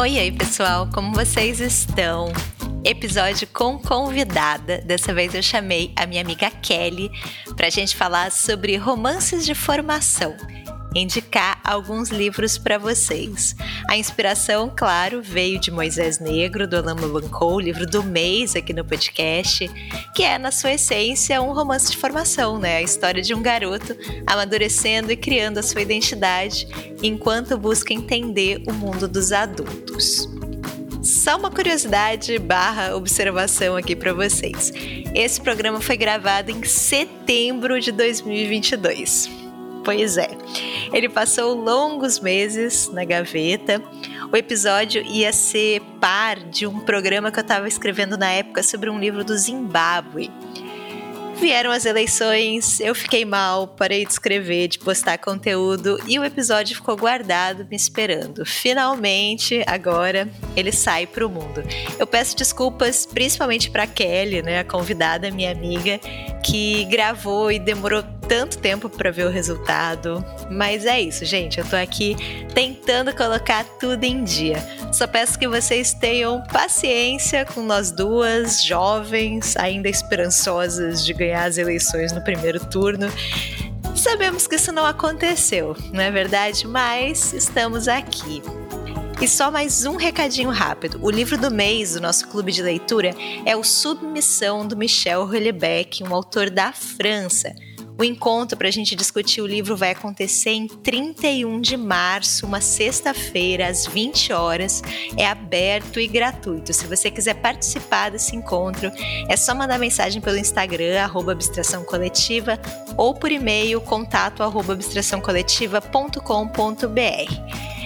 Oi, oi, pessoal, como vocês estão? Episódio com convidada. Dessa vez eu chamei a minha amiga Kelly para a gente falar sobre romances de formação indicar alguns livros para vocês. A inspiração, claro, veio de Moisés Negro, do Alain Bancou, livro do mês aqui no podcast, que é, na sua essência, um romance de formação, né? A história de um garoto amadurecendo e criando a sua identidade enquanto busca entender o mundo dos adultos. Só uma curiosidade barra observação aqui para vocês. Esse programa foi gravado em setembro de 2022. Pois é. Ele passou longos meses na gaveta. O episódio ia ser par de um programa que eu estava escrevendo na época sobre um livro do Zimbábue. Vieram as eleições, eu fiquei mal, parei de escrever, de postar conteúdo e o episódio ficou guardado me esperando. Finalmente, agora ele sai para o mundo. Eu peço desculpas principalmente para Kelly, né, a convidada, minha amiga, que gravou e demorou tanto tempo para ver o resultado. Mas é isso, gente. Eu tô aqui tentando colocar tudo em dia. Só peço que vocês tenham paciência com nós duas, jovens, ainda esperançosas de ganhar as eleições no primeiro turno. Sabemos que isso não aconteceu, não é verdade? Mas estamos aqui. E só mais um recadinho rápido. O livro do mês do nosso clube de leitura é o Submissão do Michel Houellebecq, um autor da França. O encontro para a gente discutir o livro vai acontecer em 31 de março, uma sexta-feira, às 20 horas. É aberto e gratuito. Se você quiser participar desse encontro, é só mandar mensagem pelo Instagram, arroba abstração coletiva, ou por e-mail, contato arroba abstraçãocoletiva.com.br.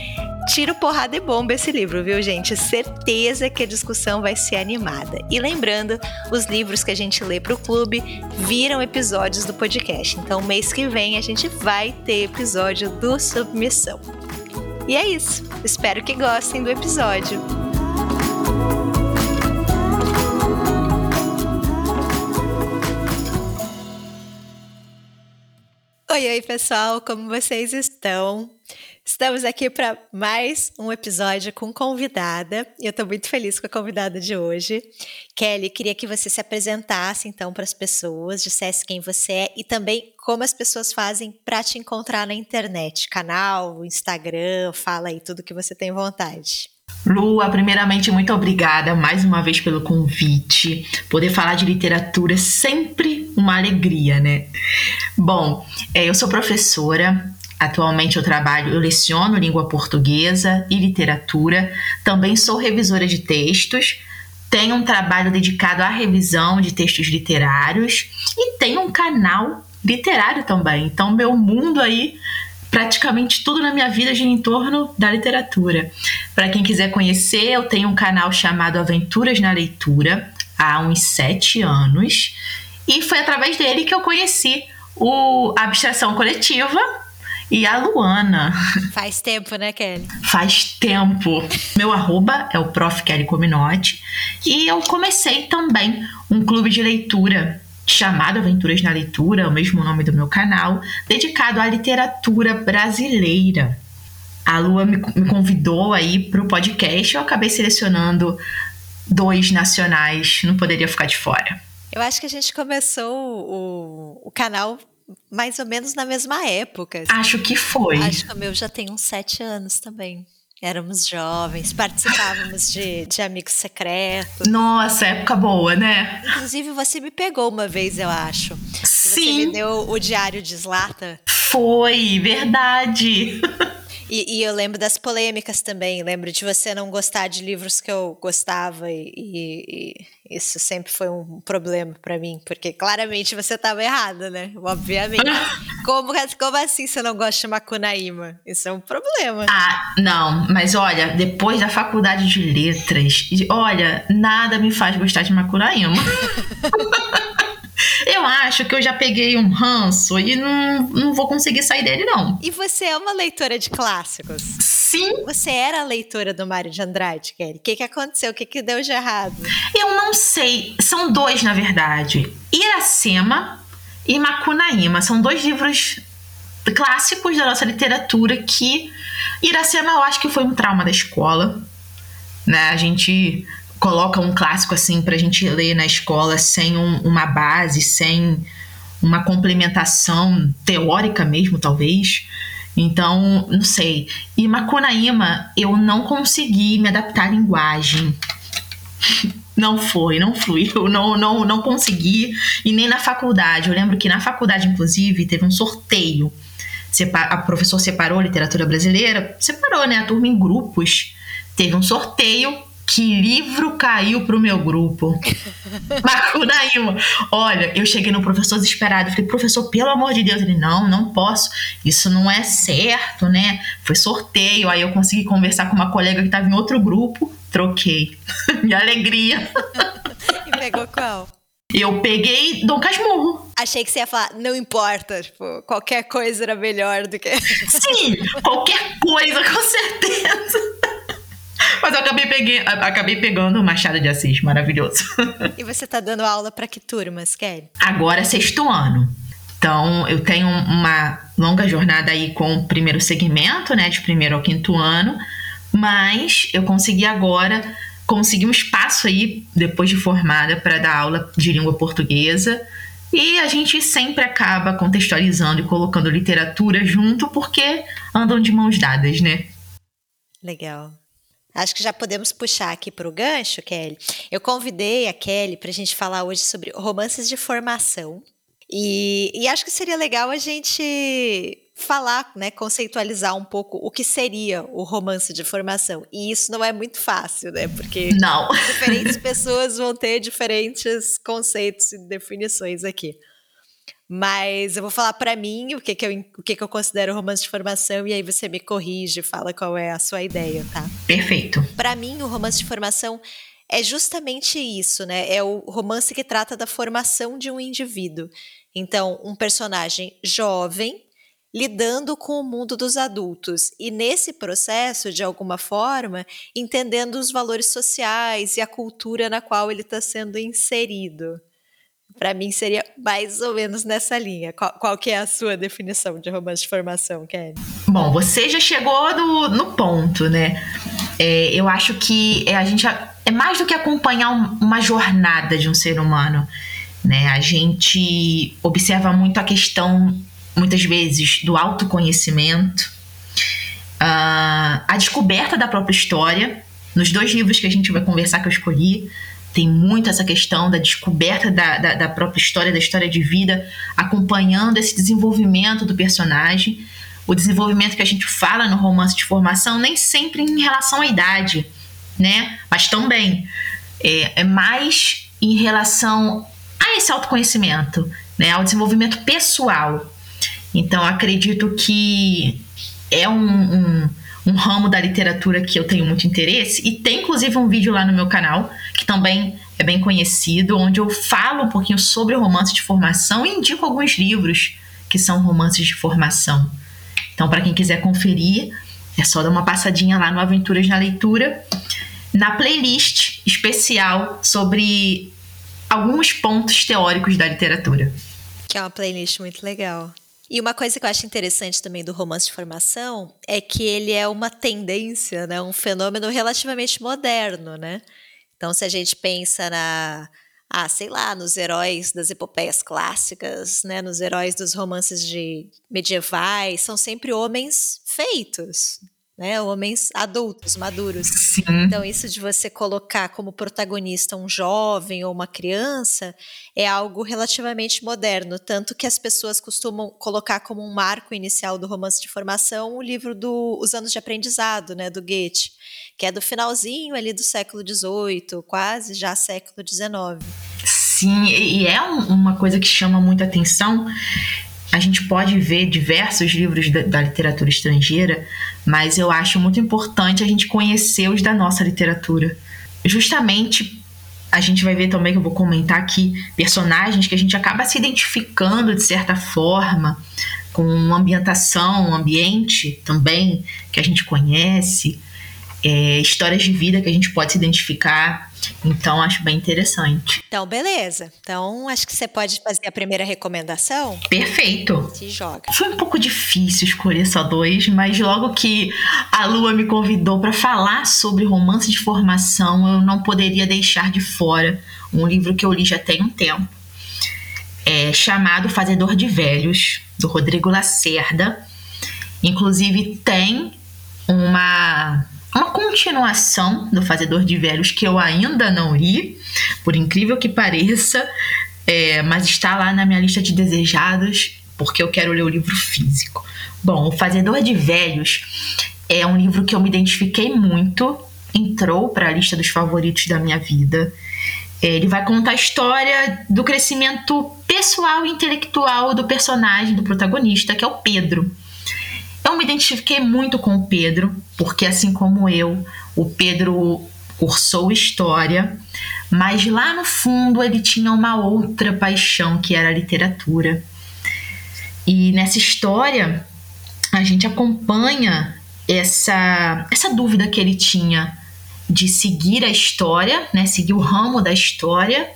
Tiro, porrada e bomba esse livro, viu, gente? Certeza que a discussão vai ser animada. E lembrando, os livros que a gente lê para o clube viram episódios do podcast. Então, mês que vem a gente vai ter episódio do Submissão. E é isso. Espero que gostem do episódio. Oi, oi, pessoal, como vocês estão? Estamos aqui para mais um episódio com convidada. E eu estou muito feliz com a convidada de hoje. Kelly, queria que você se apresentasse então para as pessoas, dissesse quem você é e também como as pessoas fazem para te encontrar na internet, canal, Instagram, fala aí tudo que você tem vontade. Lua, primeiramente, muito obrigada mais uma vez pelo convite. Poder falar de literatura é sempre uma alegria, né? Bom, é, eu sou professora, Atualmente eu trabalho, eu leciono língua portuguesa e literatura, também sou revisora de textos, tenho um trabalho dedicado à revisão de textos literários e tenho um canal literário também. Então meu mundo aí praticamente tudo na minha vida gira em torno da literatura. Para quem quiser conhecer, eu tenho um canal chamado Aventuras na Leitura há uns sete anos e foi através dele que eu conheci o Abstração Coletiva, e a Luana. Faz tempo, né, Kelly? Faz tempo. Meu arroba é o Prof. Kelly Cominotti. E eu comecei também um clube de leitura chamado Aventuras na Leitura, o mesmo nome do meu canal, dedicado à literatura brasileira. A Lua me, me convidou aí para o podcast, eu acabei selecionando dois nacionais, não poderia ficar de fora. Eu acho que a gente começou o, o canal mais ou menos na mesma época. Assim. Acho que foi. Acho que o meu já tem uns sete anos também. Éramos jovens, participávamos de, de Amigos Secretos. Nossa, época boa, né? Inclusive, você me pegou uma vez, eu acho. Sim. Você me deu o Diário de Slata. Foi, verdade. E, e, eu lembro das polêmicas também. Lembro de você não gostar de livros que eu gostava, e, e, e isso sempre foi um problema para mim, porque claramente você estava errada, né? Obviamente. como, como assim você não gosta de Macunaíma? Isso é um problema. Ah, não, mas olha, depois da faculdade de letras, olha, nada me faz gostar de Macunaíma. Eu acho que eu já peguei um ranço e não, não vou conseguir sair dele, não. E você é uma leitora de clássicos? Sim. Você era a leitora do Mário de Andrade, Kelly? O que, que aconteceu? O que, que deu de errado? Eu não sei. São dois, na verdade. Iracema e Macunaíma. São dois livros clássicos da nossa literatura que Iracema eu acho que foi um trauma da escola. né? A gente coloca um clássico assim para a gente ler na escola sem um, uma base, sem uma complementação teórica mesmo, talvez. Então, não sei. E Macunaíma, eu não consegui me adaptar à linguagem. Não foi, não flui. Eu não, não, não consegui. E nem na faculdade. Eu lembro que na faculdade, inclusive, teve um sorteio. A professor separou a literatura brasileira, separou, né? A turma em grupos. Teve um sorteio que livro caiu pro meu grupo? Macunaíma. Olha, eu cheguei no professor desesperado. Falei, professor, pelo amor de Deus. Ele, não, não posso. Isso não é certo, né? Foi sorteio. Aí eu consegui conversar com uma colega que estava em outro grupo. Troquei. Minha alegria. e pegou qual? Eu peguei Dom Casmurro. Achei que você ia falar, não importa, tipo, qualquer coisa era melhor do que. Sim, qualquer coisa, com certeza. Mas eu acabei, peguei, acabei pegando o Machado de Assis, maravilhoso. E você tá dando aula para que turmas, Kelly? Agora é sexto ano. Então, eu tenho uma longa jornada aí com o primeiro segmento, né, de primeiro ao quinto ano, mas eu consegui agora conseguir um espaço aí depois de formada para dar aula de língua portuguesa. E a gente sempre acaba contextualizando e colocando literatura junto porque andam de mãos dadas, né? Legal. Acho que já podemos puxar aqui para o gancho, Kelly. Eu convidei a Kelly para a gente falar hoje sobre romances de formação. E, e, acho que seria legal a gente falar, né, conceitualizar um pouco o que seria o romance de formação. E isso não é muito fácil, né? Porque não. diferentes pessoas vão ter diferentes conceitos e definições aqui. Mas eu vou falar para mim o que, que, eu, o que, que eu considero romance de formação e aí você me corrige, fala qual é a sua ideia, tá? Perfeito. Para mim, o romance de formação é justamente isso, né? É o romance que trata da formação de um indivíduo. Então, um personagem jovem lidando com o mundo dos adultos e nesse processo, de alguma forma, entendendo os valores sociais e a cultura na qual ele está sendo inserido. Para mim seria mais ou menos nessa linha. Qual, qual, que é a sua definição de romance de formação, Kelly? Bom, você já chegou no, no ponto, né? É, eu acho que é, a gente é mais do que acompanhar um, uma jornada de um ser humano, né? A gente observa muito a questão, muitas vezes, do autoconhecimento, uh, a descoberta da própria história. Nos dois livros que a gente vai conversar que eu escolhi, tem muito essa questão da descoberta da, da, da, própria história, da história de vida, acompanhando esse desenvolvimento do personagem. O desenvolvimento que a gente fala no romance de formação, nem sempre em relação à idade, né? Mas também é, é mais em relação a esse autoconhecimento, né? Ao desenvolvimento pessoal. Então, acredito que é um, um um ramo da literatura que eu tenho muito interesse. E tem inclusive um vídeo lá no meu canal, que também é bem conhecido, onde eu falo um pouquinho sobre romance de formação e indico alguns livros que são romances de formação. Então, para quem quiser conferir, é só dar uma passadinha lá no Aventuras na Leitura, na playlist especial sobre alguns pontos teóricos da literatura. Que é uma playlist muito legal. E uma coisa que eu acho interessante também do romance de formação é que ele é uma tendência, né, um fenômeno relativamente moderno, né? Então, se a gente pensa na, ah, sei lá, nos heróis das epopeias clássicas, né, nos heróis dos romances de medievais, são sempre homens feitos, né? Homens adultos, maduros. Sim. Então, isso de você colocar como protagonista um jovem ou uma criança é algo relativamente moderno. Tanto que as pessoas costumam colocar como um marco inicial do romance de formação o livro do Os Anos de Aprendizado, né? Do Goethe, que é do finalzinho ali do século XVIII, quase já século XIX. Sim, e é uma coisa que chama muita atenção a gente pode ver diversos livros da, da, literatura estrangeira, mas eu acho muito importante a gente conhecer os da nossa literatura. Justamente a gente vai ver também que eu vou comentar aqui personagens que a gente acaba se identificando de certa forma com uma ambientação, um ambiente também que a gente conhece, é, histórias de vida que a gente pode se identificar. Então, acho bem interessante. Então, beleza. Então, acho que você pode fazer a primeira recomendação. Perfeito. Se joga. Foi um pouco difícil escolher só dois, mas logo que a Lua me convidou para falar sobre romance de formação, eu não poderia deixar de fora um livro que eu li já tem um tempo. É chamado Fazedor de Velhos, do Rodrigo Lacerda. Inclusive, tem uma uma continuação do Fazedor de Velhos que eu ainda não li, por incrível que pareça, é, mas está lá na minha lista de desejados porque eu quero ler o livro físico. Bom, O Fazedor de Velhos é um livro que eu me identifiquei muito, entrou para a lista dos favoritos da minha vida. Ele vai contar a história do crescimento pessoal e intelectual do personagem, do protagonista, que é o Pedro. Eu me identifiquei muito com o Pedro, porque assim como eu, o Pedro cursou história, mas lá no fundo ele tinha uma outra paixão que era a literatura. E nessa história a gente acompanha essa essa dúvida que ele tinha de seguir a história, né, seguir o ramo da história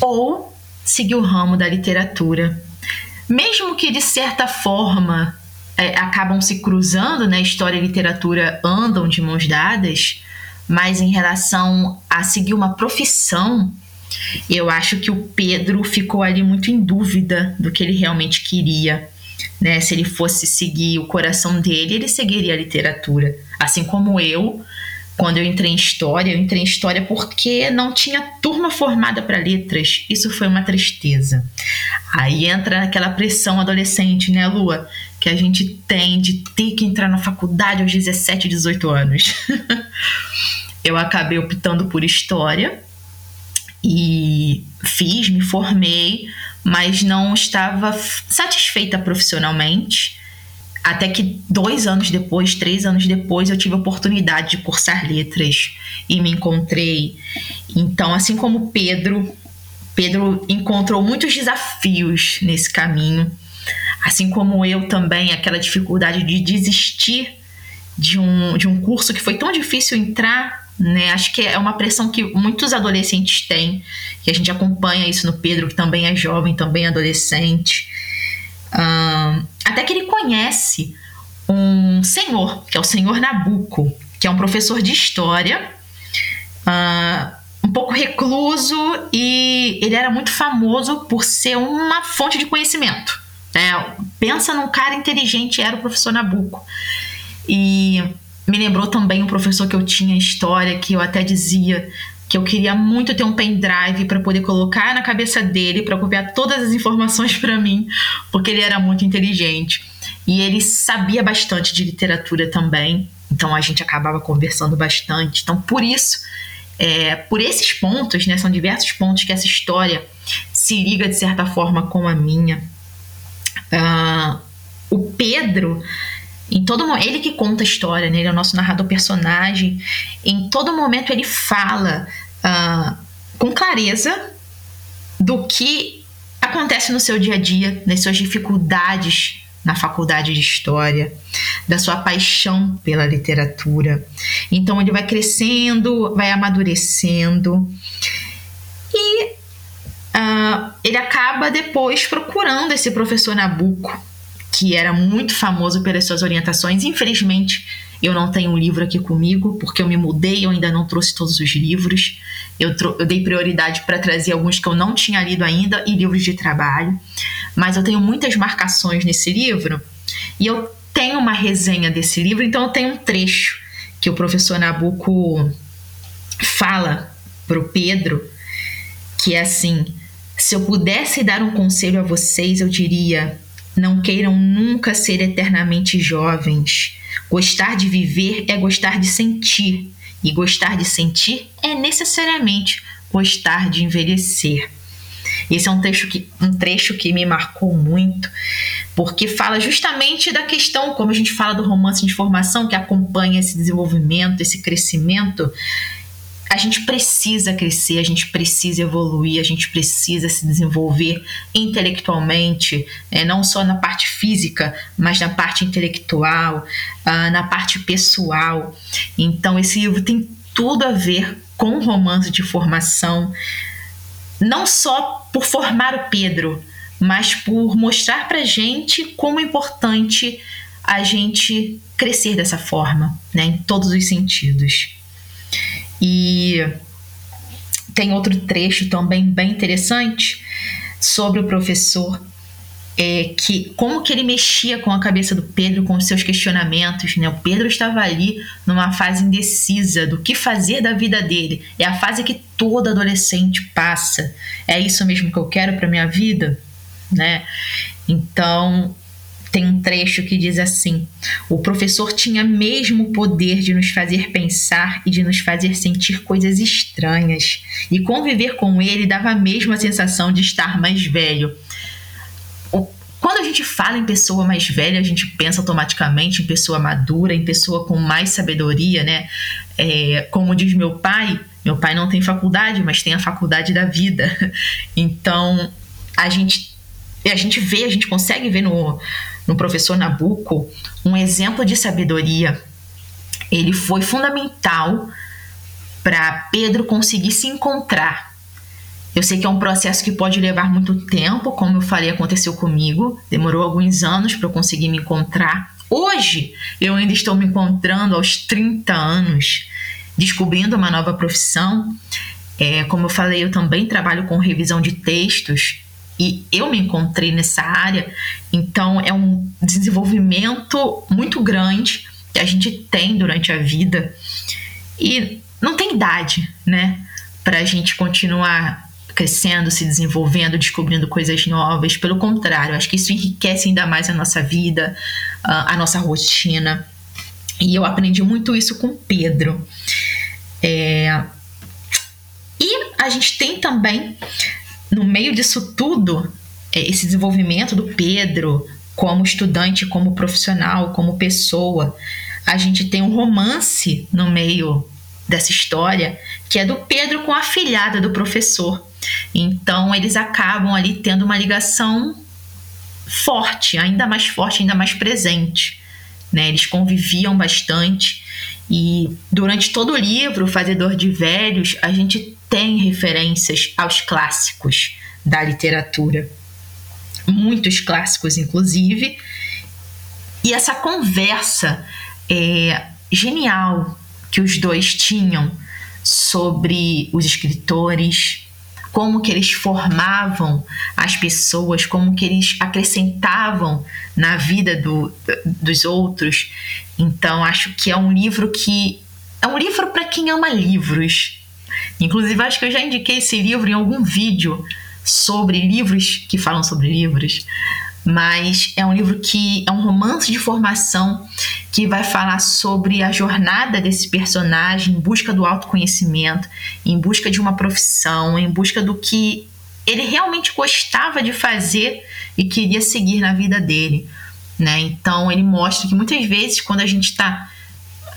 ou seguir o ramo da literatura. Mesmo que de certa forma é, acabam se cruzando, né? História e literatura andam de mãos dadas, mas em relação a seguir uma profissão, eu acho que o Pedro ficou ali muito em dúvida do que ele realmente queria. Né? Se ele fosse seguir o coração dele, ele seguiria a literatura. Assim como eu, quando eu entrei em história, eu entrei em história porque não tinha turma formada para letras. Isso foi uma tristeza. Aí entra aquela pressão adolescente, né, Lua? Que a gente tem de ter que entrar na faculdade aos 17, 18 anos. eu acabei optando por história e fiz, me formei, mas não estava satisfeita profissionalmente. Até que dois anos depois, três anos depois, eu tive a oportunidade de cursar letras e me encontrei. Então, assim como Pedro, Pedro encontrou muitos desafios nesse caminho, assim como eu também, aquela dificuldade de desistir de um, de um curso que foi tão difícil entrar, né? Acho que é uma pressão que muitos adolescentes têm, e a gente acompanha isso no Pedro, que também é jovem, também é adolescente. Um, até que ele conhece um senhor, que é o senhor Nabucco, que é um professor de história. Uh, um pouco recluso e ele era muito famoso por ser uma fonte de conhecimento. É, pensa num cara inteligente, era o professor Nabucco. E me lembrou também um professor que eu tinha história, que eu até dizia que eu queria muito ter um pendrive para poder colocar na cabeça dele, para copiar todas as informações para mim, porque ele era muito inteligente. E ele sabia bastante de literatura também, então a gente acabava conversando bastante. Então, por isso é, por esses pontos, né, são diversos pontos que essa história se liga de certa forma com a minha. Uh, o Pedro, em todo ele que conta a história, né, ele é o nosso narrador personagem. Em todo momento ele fala uh, com clareza do que acontece no seu dia a dia, das suas dificuldades na faculdade de história, da sua paixão pela literatura. Então ele vai crescendo, vai amadurecendo e uh, ele acaba depois procurando esse professor Nabucco, que era muito famoso pelas suas orientações. Infelizmente, eu não tenho um livro aqui comigo, porque eu me mudei, eu ainda não trouxe todos os livros. Eu, eu dei prioridade para trazer alguns que eu não tinha lido ainda e livros de trabalho. Mas eu tenho muitas marcações nesse livro e eu tenho uma resenha desse livro, então eu tenho um trecho que o professor Nabucco fala para o Pedro, que é assim: se eu pudesse dar um conselho a vocês, eu diria: não queiram nunca ser eternamente jovens. Gostar de viver é gostar de sentir, e gostar de sentir é necessariamente gostar de envelhecer. Esse é um trecho que, um trecho que me marcou muito, porque fala justamente da questão, como a gente fala do romance de formação, que acompanha esse desenvolvimento, esse crescimento a gente precisa crescer, a gente precisa evoluir, a gente precisa se desenvolver intelectualmente, é, não só na parte física, mas na parte intelectual, uh, na parte pessoal. Então, esse livro tem tudo a ver com romance de formação, não só por formar o Pedro, mas por mostrar para gente como é importante a gente crescer dessa forma, né, em todos os sentidos. E tem outro trecho também bem interessante sobre o professor é, que como que ele mexia com a cabeça do Pedro com os seus questionamentos, né? O Pedro estava ali numa fase indecisa do que fazer da vida dele. É a fase que todo adolescente passa. É isso mesmo que eu quero para minha vida, né? Então, tem um trecho que diz assim: O professor tinha mesmo o poder de nos fazer pensar e de nos fazer sentir coisas estranhas, e conviver com ele dava a sensação de estar mais velho. Quando a gente fala em pessoa mais velha, a gente pensa automaticamente em pessoa madura, em pessoa com mais sabedoria, né? É, como diz meu pai, meu pai não tem faculdade, mas tem a faculdade da vida. Então, a gente, a gente vê, a gente consegue ver no, no professor Nabucco um exemplo de sabedoria. Ele foi fundamental para Pedro conseguir se encontrar. Eu sei que é um processo que pode levar muito tempo, como eu falei, aconteceu comigo. Demorou alguns anos para eu conseguir me encontrar. Hoje, eu ainda estou me encontrando aos 30 anos, descobrindo uma nova profissão. É, como eu falei, eu também trabalho com revisão de textos e eu me encontrei nessa área, então é um desenvolvimento muito grande que a gente tem durante a vida e não tem idade, né, para a gente continuar crescendo, se desenvolvendo, descobrindo coisas novas. Pelo contrário, acho que isso enriquece ainda mais a nossa vida, a nossa rotina. E eu aprendi muito isso com Pedro. É... E a gente tem também no meio disso tudo, é, esse desenvolvimento do Pedro como estudante, como profissional, como pessoa, a gente tem um romance no meio dessa história, que é do Pedro com a filhada do professor. Então eles acabam ali tendo uma ligação forte, ainda mais forte, ainda mais presente. Né? Eles conviviam bastante e durante todo o livro, Fazedor de Velhos, a gente tem referências aos clássicos da literatura, muitos clássicos, inclusive, e essa conversa é, genial que os dois tinham sobre os escritores, como que eles formavam as pessoas, como que eles acrescentavam na vida do, dos outros. Então, acho que é um livro que é um livro para quem ama livros, Inclusive, acho que eu já indiquei esse livro em algum vídeo sobre livros que falam sobre livros, mas é um livro que é um romance de formação que vai falar sobre a jornada desse personagem em busca do autoconhecimento, em busca de uma profissão, em busca do que ele realmente gostava de fazer e queria seguir na vida dele. Né? Então ele mostra que muitas vezes quando a gente está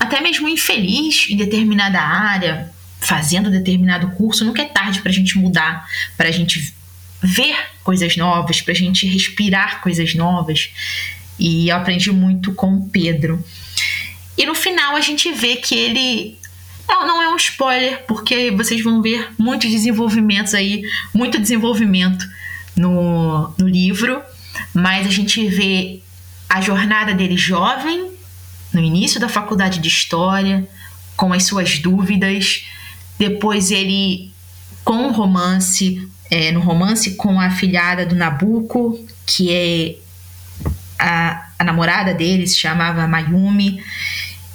até mesmo infeliz em determinada área, fazendo determinado curso, nunca é tarde para a gente mudar, para a gente ver coisas novas, para a gente respirar coisas novas. E eu aprendi muito com o Pedro. E no final a gente vê que ele. Não, não é um spoiler, porque vocês vão ver muitos desenvolvimentos aí, muito desenvolvimento no, no livro, mas a gente vê a jornada dele jovem, no início da faculdade de História, com as suas dúvidas, depois ele, com romance, é, no romance com a filhada do Nabucco, que é a, a namorada dele, se chamava Mayumi.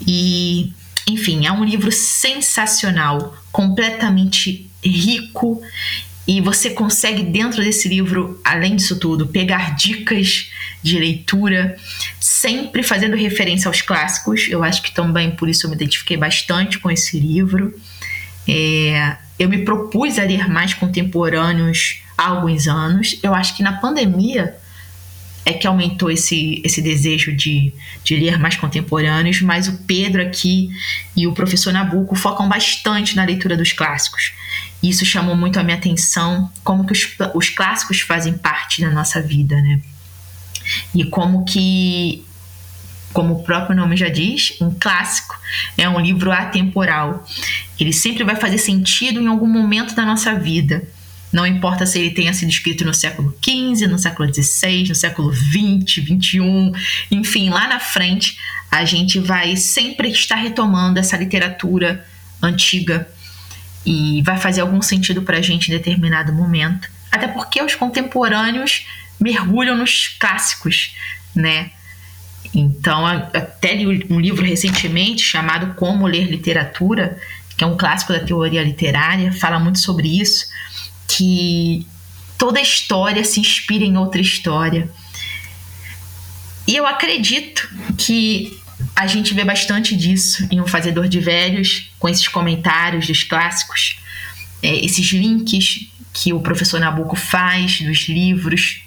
E, enfim, é um livro sensacional, completamente rico e você consegue, dentro desse livro, além disso tudo, pegar dicas de leitura, sempre fazendo referência aos clássicos. Eu acho que também por isso eu me identifiquei bastante com esse livro. É, eu me propus a ler mais contemporâneos há alguns anos. Eu acho que na pandemia é que aumentou esse, esse desejo de, de ler mais contemporâneos, mas o Pedro aqui e o professor Nabuco focam bastante na leitura dos clássicos. Isso chamou muito a minha atenção, como que os, os clássicos fazem parte da nossa vida, né? E como que como o próprio nome já diz, um clássico, é um livro atemporal. Ele sempre vai fazer sentido em algum momento da nossa vida. Não importa se ele tenha sido escrito no século XV, no século XVI, no século XX, XXI, enfim, lá na frente, a gente vai sempre estar retomando essa literatura antiga e vai fazer algum sentido para a gente em determinado momento. Até porque os contemporâneos mergulham nos clássicos, né? Então, até li um livro recentemente chamado Como Ler Literatura, que é um clássico da teoria literária, fala muito sobre isso, que toda história se inspira em outra história. E eu acredito que a gente vê bastante disso em O Fazedor de Velhos, com esses comentários dos clássicos, é, esses links que o professor Nabucco faz dos livros,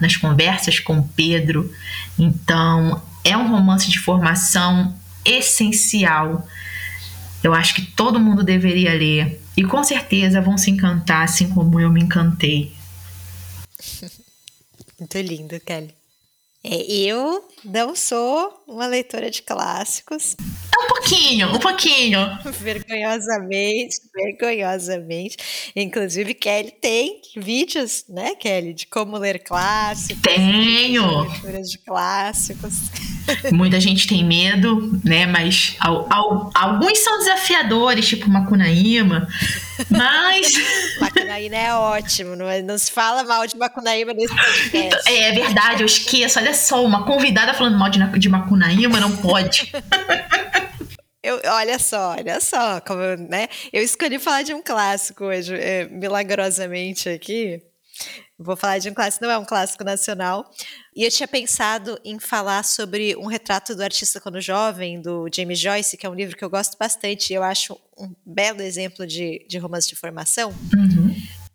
nas conversas com Pedro. Então, é um romance de formação essencial. Eu acho que todo mundo deveria ler. E com certeza vão se encantar, assim como eu me encantei. Muito lindo, Kelly. É, eu não sou uma leitora de clássicos. Um pouquinho, um pouquinho. vergonhosamente, vergonhosamente. Inclusive, Kelly tem vídeos, né, Kelly, de como ler clássicos. Tenho. Leituras de clássicos. Muita gente tem medo, né? Mas ao, ao, alguns são desafiadores, tipo Macunaíma. Mas. Macunaíma é ótimo, não, é, não se fala mal de Macunaíma nesse podcast. Então, é, é verdade, eu esqueço. Olha só, uma convidada falando mal de, de Macunaíma não pode. Eu, olha só, olha só, como, né? Eu escolhi falar de um clássico hoje, é, milagrosamente aqui. Vou falar de um clássico, não é um clássico nacional. E eu tinha pensado em falar sobre um retrato do artista quando jovem, do James Joyce, que é um livro que eu gosto bastante e eu acho um belo exemplo de, de romance de formação. Uhum.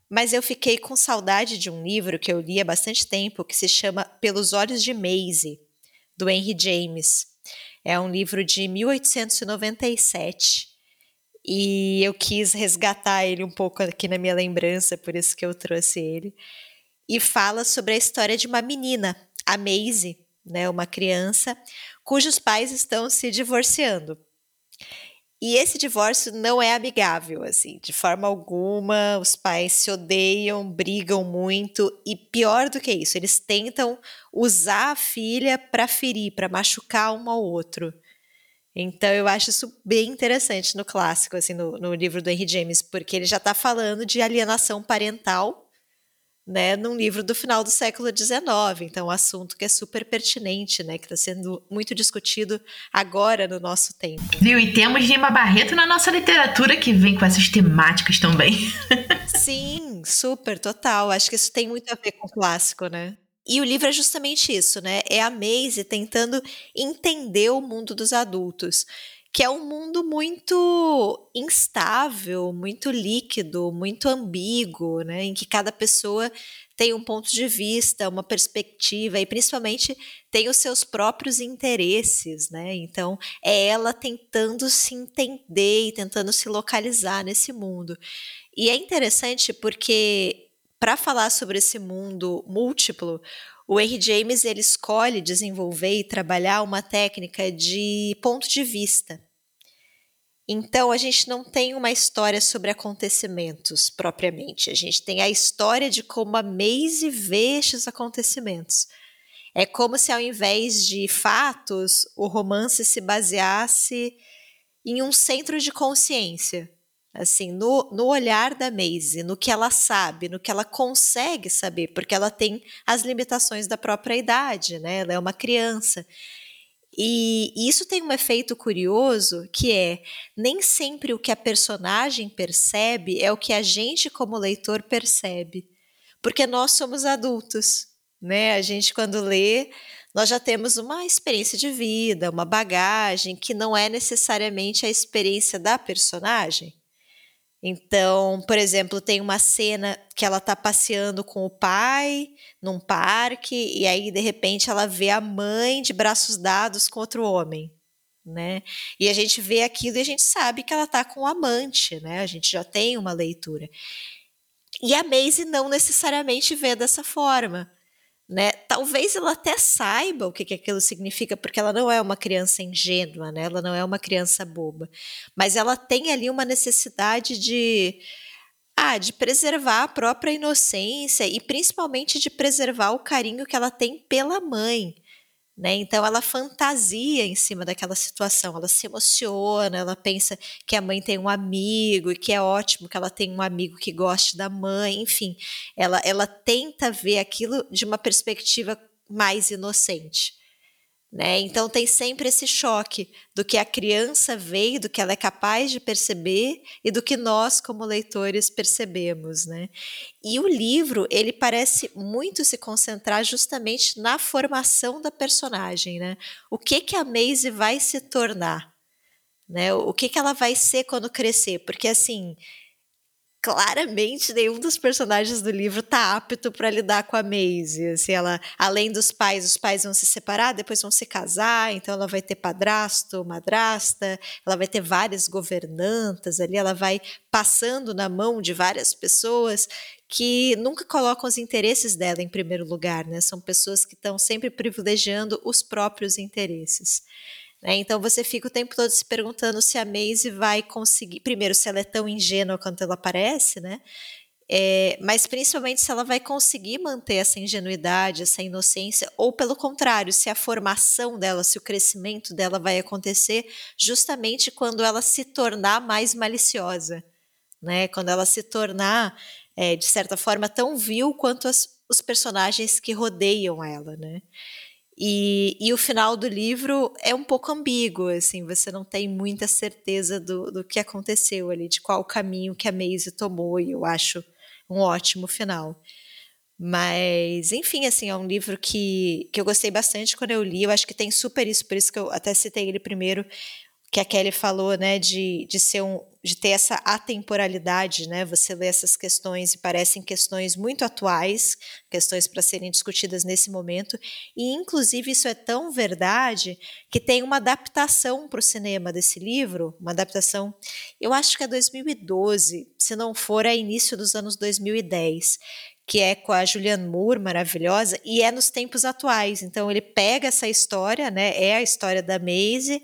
Mas eu fiquei com saudade de um livro que eu li há bastante tempo, que se chama Pelos Olhos de Maisie, do Henry James. É um livro de 1897. E eu quis resgatar ele um pouco aqui na minha lembrança, por isso que eu trouxe ele. E fala sobre a história de uma menina, a Maisie, né, uma criança, cujos pais estão se divorciando. E esse divórcio não é amigável, assim, de forma alguma. Os pais se odeiam, brigam muito e pior do que isso, eles tentam usar a filha para ferir, para machucar um ao outro. Então eu acho isso bem interessante no clássico, assim, no, no livro do Henry James, porque ele já está falando de alienação parental né, num livro do final do século XIX. Então, um assunto que é super pertinente, né, que está sendo muito discutido agora no nosso tempo. Viu? E temos Lima Barreto na nossa literatura que vem com essas temáticas também. Sim, super, total. Acho que isso tem muito a ver com o clássico, né? E o livro é justamente isso, né? É a Maisie tentando entender o mundo dos adultos que é um mundo muito instável, muito líquido, muito ambíguo, né, em que cada pessoa tem um ponto de vista, uma perspectiva e principalmente tem os seus próprios interesses, né? Então é ela tentando se entender e tentando se localizar nesse mundo. E é interessante porque para falar sobre esse mundo múltiplo, o Henry James ele escolhe desenvolver e trabalhar uma técnica de ponto de vista. Então, a gente não tem uma história sobre acontecimentos propriamente. A gente tem a história de como a Maisie vê estes acontecimentos. É como se, ao invés de fatos, o romance se baseasse em um centro de consciência. Assim, no, no olhar da Maisie, no que ela sabe, no que ela consegue saber, porque ela tem as limitações da própria idade, né? Ela é uma criança. E isso tem um efeito curioso que é nem sempre o que a personagem percebe é o que a gente, como leitor, percebe. Porque nós somos adultos, né? A gente, quando lê, nós já temos uma experiência de vida, uma bagagem que não é necessariamente a experiência da personagem. Então, por exemplo, tem uma cena que ela está passeando com o pai num parque e aí de repente ela vê a mãe de braços dados com outro homem, né? E a gente vê aquilo e a gente sabe que ela está com um amante, né? A gente já tem uma leitura. E a Maisie não necessariamente vê dessa forma? Talvez ela até saiba o que, que aquilo significa, porque ela não é uma criança ingênua, né? Ela não é uma criança boba. Mas ela tem ali uma necessidade de. Ah, de preservar a própria inocência e principalmente de preservar o carinho que ela tem pela mãe. Né? Então ela fantasia em cima daquela situação, ela se emociona, ela pensa que a mãe tem um amigo e que é ótimo que ela tem um amigo que goste da mãe, enfim, ela, ela tenta ver aquilo de uma perspectiva mais inocente. Né? Então tem sempre esse choque do que a criança vê, do que ela é capaz de perceber e do que nós como leitores percebemos, né? E o livro ele parece muito se concentrar justamente na formação da personagem, né? O que que a Maisie vai se tornar, né? O que que ela vai ser quando crescer? Porque assim claramente nenhum dos personagens do livro tá apto para lidar com a Maisie. Assim, ela, além dos pais, os pais vão se separar, depois vão se casar, então ela vai ter padrasto, madrasta, ela vai ter várias governantas ali, ela vai passando na mão de várias pessoas que nunca colocam os interesses dela em primeiro lugar, né? São pessoas que estão sempre privilegiando os próprios interesses. Né? Então você fica o tempo todo se perguntando se a Maisie vai conseguir. Primeiro, se ela é tão ingênua quanto ela parece, né? É, mas principalmente se ela vai conseguir manter essa ingenuidade, essa inocência, ou pelo contrário, se a formação dela, se o crescimento dela vai acontecer justamente quando ela se tornar mais maliciosa, né? Quando ela se tornar, é, de certa forma, tão vil quanto as, os personagens que rodeiam ela, né? E, e, o final do livro é um pouco ambíguo, assim, você não tem muita certeza do, do que aconteceu ali, de qual caminho que a Maisie tomou, e eu acho um ótimo final. Mas, enfim, assim, é um livro que, que eu gostei bastante quando eu li, eu acho que tem super isso, por isso que eu até citei ele primeiro, que a Kelly falou, né, de, de ser um, de ter essa atemporalidade, né? Você lê essas questões e parecem questões muito atuais, questões para serem discutidas nesse momento, e inclusive isso é tão verdade que tem uma adaptação para o cinema desse livro, uma adaptação, eu acho que é 2012, se não for é início dos anos 2010, que é com a Julianne Moore, maravilhosa, e é nos tempos atuais. Então ele pega essa história, né? É a história da Maisie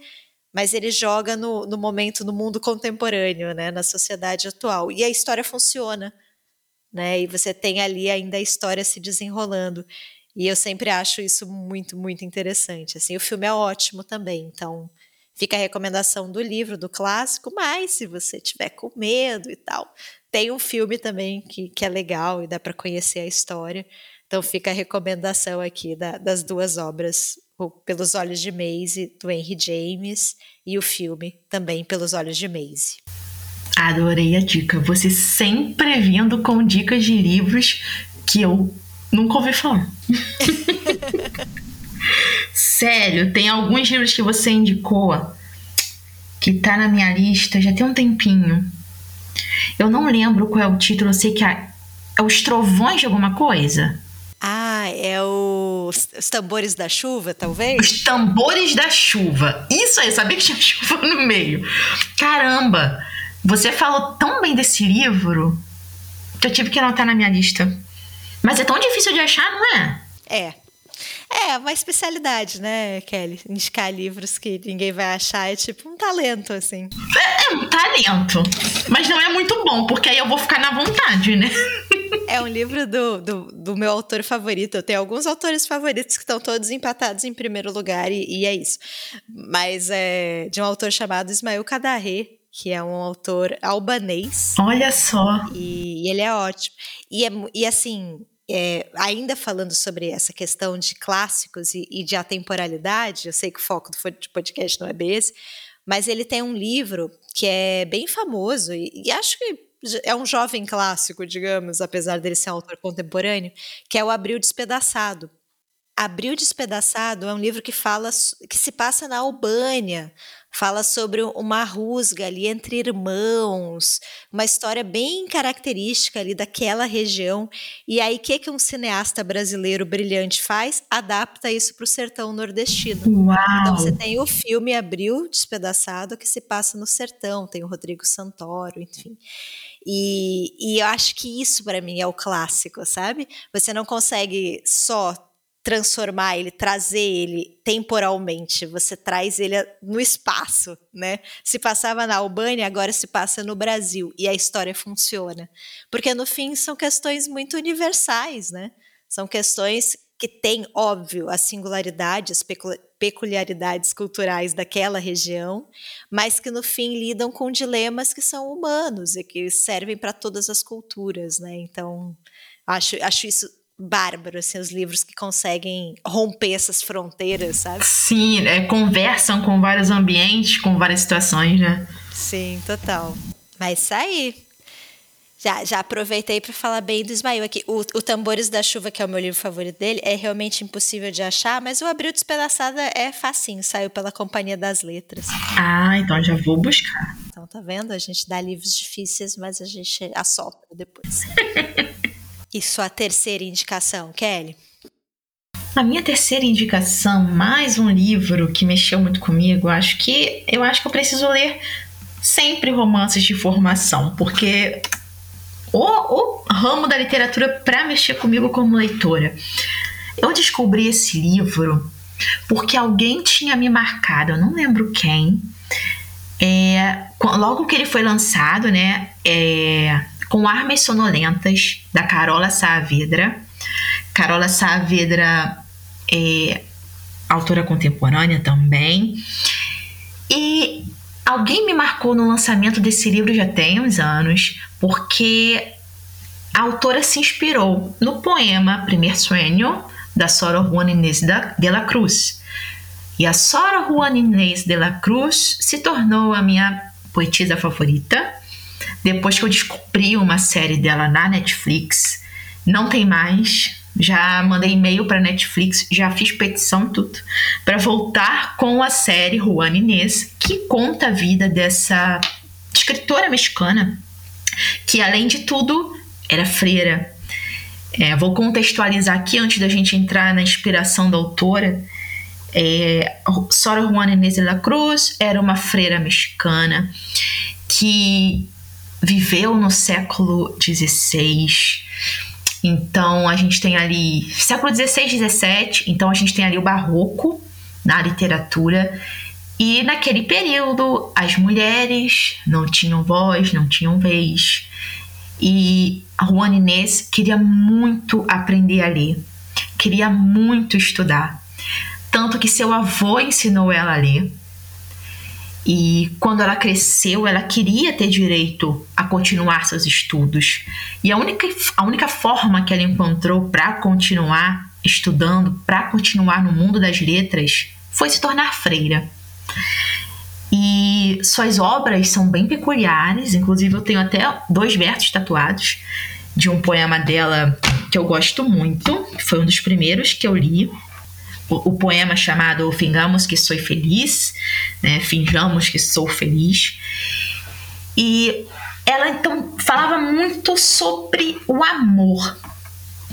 mas ele joga no, no momento, no mundo contemporâneo, né, na sociedade atual. E a história funciona, né, e você tem ali ainda a história se desenrolando. E eu sempre acho isso muito, muito interessante. Assim, o filme é ótimo também, então fica a recomendação do livro, do clássico, mas se você tiver com medo e tal, tem um filme também que, que é legal e dá para conhecer a história. Então fica a recomendação aqui da, das duas obras, pelos Olhos de Maisie, do Henry James, e o filme também Pelos Olhos de Maisie. Adorei a dica. Você sempre vindo com dicas de livros que eu nunca ouvi falar. Sério, tem alguns livros que você indicou que tá na minha lista já tem um tempinho. Eu não lembro qual é o título, eu sei que é, é Os Trovões de alguma coisa. Ah, é os, os, tambores da chuva, talvez? Os tambores da chuva. Isso aí, eu sabia que tinha chuva no meio. Caramba! Você falou tão bem desse livro que eu tive que anotar na minha lista. Mas é tão difícil de achar, não é? É. É, uma especialidade, né, Kelly? Indicar livros que ninguém vai achar é tipo um talento, assim. É, é um talento. Mas não é muito bom, porque aí eu vou ficar na vontade, né? É um livro do, do, do, meu autor favorito. Eu tenho alguns autores favoritos que estão todos empatados em primeiro lugar, e, e é isso. Mas é de um autor chamado Ismael Kadaré, que é um autor albanês. Olha só! E, e ele é ótimo. E, é, e assim, é, ainda falando sobre essa questão de clássicos e, e, de atemporalidade, eu sei que o foco do podcast não é esse, mas ele tem um livro que é bem famoso e, e acho que é um jovem clássico, digamos, apesar dele ser um autor contemporâneo, que é o Abril Despedaçado. Abril Despedaçado é um livro que fala que se passa na Albânia, fala sobre uma rusga ali entre irmãos, uma história bem característica ali daquela região. E aí, o que, que um cineasta brasileiro brilhante faz? Adapta isso para o sertão nordestino. Uau. Então, você tem o filme Abril Despedaçado, que se passa no sertão, tem o Rodrigo Santoro, enfim. E, e eu acho que isso para mim é o clássico, sabe? Você não consegue só transformar ele, trazer ele temporalmente, você traz ele no espaço, né? Se passava na Albânia, agora se passa no Brasil e a história funciona. Porque no fim são questões muito universais, né? São questões que têm, óbvio, as singularidades, peculiaridades culturais daquela região, mas que no fim lidam com dilemas que são humanos e que servem para todas as culturas, né? Então, acho, acho isso bárbaro, assim, os livros que conseguem romper essas fronteiras, sabe? Sim, é, conversam com vários ambientes, com várias situações, né? Sim, total. Mas isso aí. Já, já aproveitei para falar bem do Ismael aqui. O, o Tambores da Chuva, que é o meu livro favorito dele, é realmente impossível de achar, mas o Abril Despedaçada é facinho, saiu pela Companhia das Letras. Ah, então já vou buscar. Então, tá vendo? A gente dá livros difíceis, mas a gente assopra depois. E sua terceira indicação, Kelly? A minha terceira indicação, mais um livro que mexeu muito comigo, acho que eu acho que eu preciso ler sempre romances de formação, porque o, o ramo da literatura para mexer comigo como leitora. Eu descobri esse livro porque alguém tinha me marcado, eu não lembro quem. É, logo que ele foi lançado, né? É, com Armas Sonolentas, da Carola Saavedra. Carola Saavedra é autora contemporânea também. E alguém me marcou no lançamento desse livro já tem uns anos, porque a autora se inspirou no poema Primer Sueño, da Sora Juana Inês de la Cruz. E a Sora Juana Inês de la Cruz se tornou a minha poetisa favorita depois que eu descobri uma série dela na Netflix, não tem mais. Já mandei e-mail para Netflix, já fiz petição tudo para voltar com a série Juana Inês, que conta a vida dessa escritora mexicana que além de tudo era freira. É, vou contextualizar aqui antes da gente entrar na inspiração da autora. É, Sora Juana Inês de la Cruz era uma freira mexicana que viveu no século XVI. Então a gente tem ali século XVI, XVII. Então a gente tem ali o barroco na literatura. E naquele período as mulheres não tinham voz, não tinham vez. E a Juana Inês queria muito aprender a ler, queria muito estudar. Tanto que seu avô ensinou ela a ler. E quando ela cresceu, ela queria ter direito a continuar seus estudos. E a única, a única forma que ela encontrou para continuar estudando, para continuar no mundo das letras, foi se tornar freira. E suas obras são bem peculiares, inclusive eu tenho até dois versos tatuados de um poema dela que eu gosto muito, que foi um dos primeiros que eu li, o, poema chamado Fingamos que sou feliz, né? Finjamos que sou feliz. E ela então falava muito sobre o amor.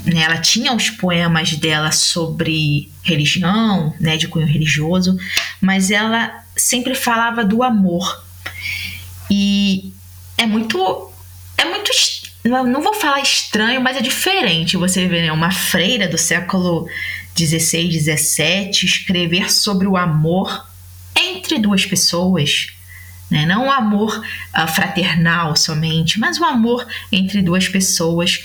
Né? Ela tinha os poemas dela sobre religião, né, de cunho religioso, mas ela sempre falava do amor. E é muito é muito não vou falar estranho, mas é diferente você ver né, uma freira do século 16, 17, escrever sobre o amor entre duas pessoas. Né? Não o amor uh, fraternal somente, mas o amor entre duas pessoas.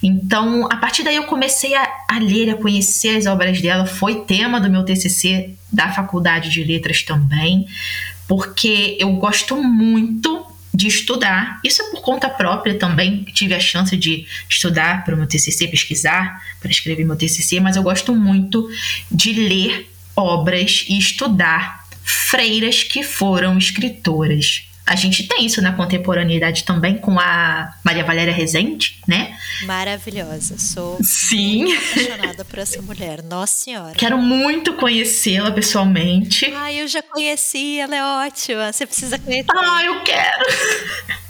Então, a partir daí eu comecei a, a ler, a conhecer as obras dela. Foi tema do meu TCC da Faculdade de Letras também, porque eu gosto muito de estudar. Isso é por conta própria também. Tive a chance de estudar para o meu TCC, pesquisar para escrever meu TCC, mas eu gosto muito de ler obras e estudar freiras que foram escritoras. A gente tem isso na contemporaneidade também com a Maria Valéria Rezende, né? Maravilhosa. Sou Sim. apaixonada por essa mulher. Nossa Senhora. Quero muito conhecê-la pessoalmente. Ah, eu já conheci, ela é ótima. Você precisa conhecer. Ah, eu quero.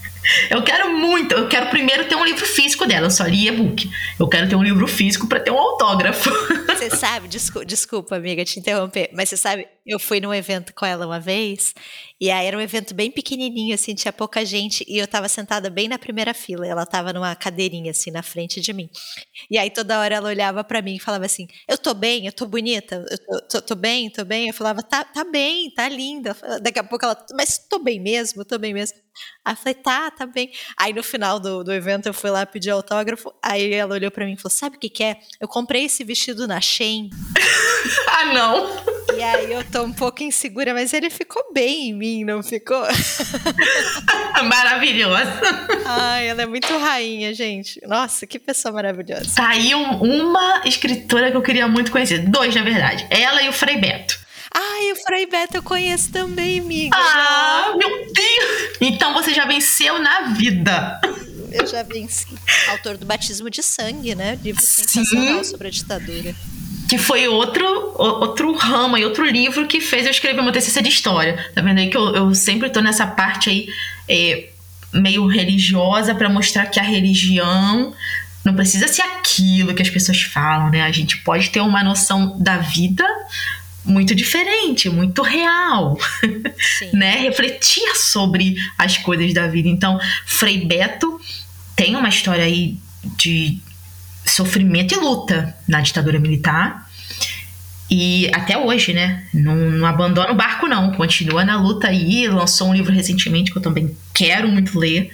Eu quero muito. Eu quero primeiro ter um livro físico dela. Eu só li e-book. Eu quero ter um livro físico para ter um autógrafo. Você sabe, desculpa, desculpa, amiga, te interromper, mas você sabe, eu fui num evento com ela uma vez, e aí era um evento bem pequenininho, assim, tinha pouca gente, e eu tava sentada bem na primeira fila, ela tava numa cadeirinha, assim, na frente de mim. E aí toda hora ela olhava para mim e falava assim: Eu tô bem, eu tô bonita, eu tô, tô, tô, bem, tô bem. Eu falava: Tá, tá bem, tá linda. Daqui a pouco ela, mas tô bem mesmo, tô bem mesmo. Aí eu falei: Tá, tá bem. Aí no final do, do evento eu fui lá pedir autógrafo, aí ela olhou para mim e falou: Sabe o que, que é? Eu comprei esse vestido na Shein. ah, não! E aí eu tô um pouco insegura, mas ele ficou bem em mim, não ficou? Maravilhosa. Ai, ela é muito rainha, gente. Nossa, que pessoa maravilhosa. Tá aí um, uma escritora que eu queria muito conhecer. Dois, na verdade. Ela e o Frei Beto. Ai, o Frei Beto eu conheço também, amiga. Ah, meu Deus! Então você já venceu na vida. Eu já venci. Autor do Batismo de Sangue, né? Livro sensacional Sim. sobre a ditadura que foi outro, outro ramo e outro livro que fez eu escrever uma TCC de história. Tá vendo aí que eu, eu sempre tô nessa parte aí é, meio religiosa para mostrar que a religião não precisa ser aquilo que as pessoas falam, né? A gente pode ter uma noção da vida muito diferente, muito real, né? Refletir sobre as coisas da vida. Então, Frei Beto tem uma história aí de sofrimento e luta na ditadura militar. E até hoje, né? Não, não, abandona o barco, não. Continua na luta aí. Lançou um livro recentemente que eu também quero muito ler.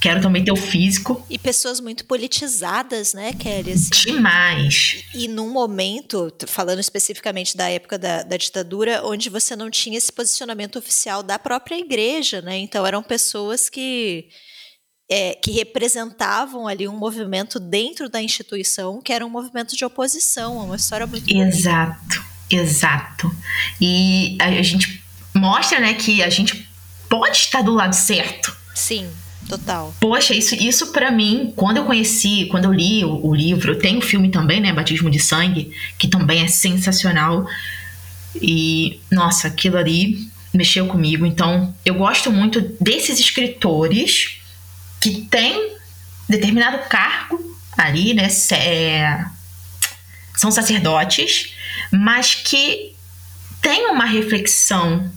Quero também ter o físico. E pessoas muito politizadas, né, Kelly? Assim. Demais. E, e num momento, falando especificamente da época da, da ditadura, onde você não tinha esse posicionamento oficial da própria igreja, né? Então eram pessoas que é, que representavam ali um movimento dentro da instituição que era um movimento de oposição, uma história muito exato, bonita. exato. E a, gente mostra, né, que a gente pode estar do lado certo. Sim. Total. Poxa, isso, isso para mim, quando eu conheci, quando eu li o, o livro, tem o filme também, né, Batismo de Sangue, que também é sensacional. E, nossa, aquilo ali mexeu comigo. Então, eu gosto muito desses escritores que tem determinado cargo ali, né? É, são sacerdotes, mas que tem uma reflexão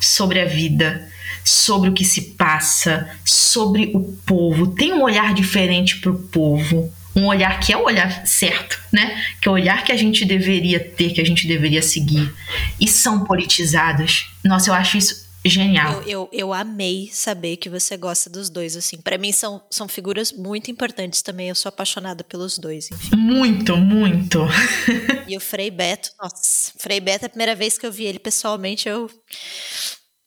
sobre a vida, sobre o que se passa, sobre o povo, tem um olhar diferente para o povo, um olhar que é o olhar certo, né? Que é o olhar que a gente deveria ter, que a gente deveria seguir. E são politizados. Nossa, eu acho isso Genial. Eu, eu, eu, amei saber que você gosta dos dois, assim. para mim são, são figuras muito importantes também. Eu sou apaixonada pelos dois, enfim. Muito, muito. e o Frei Beto, nossa, Frei Beto, a primeira vez que eu vi ele pessoalmente, eu.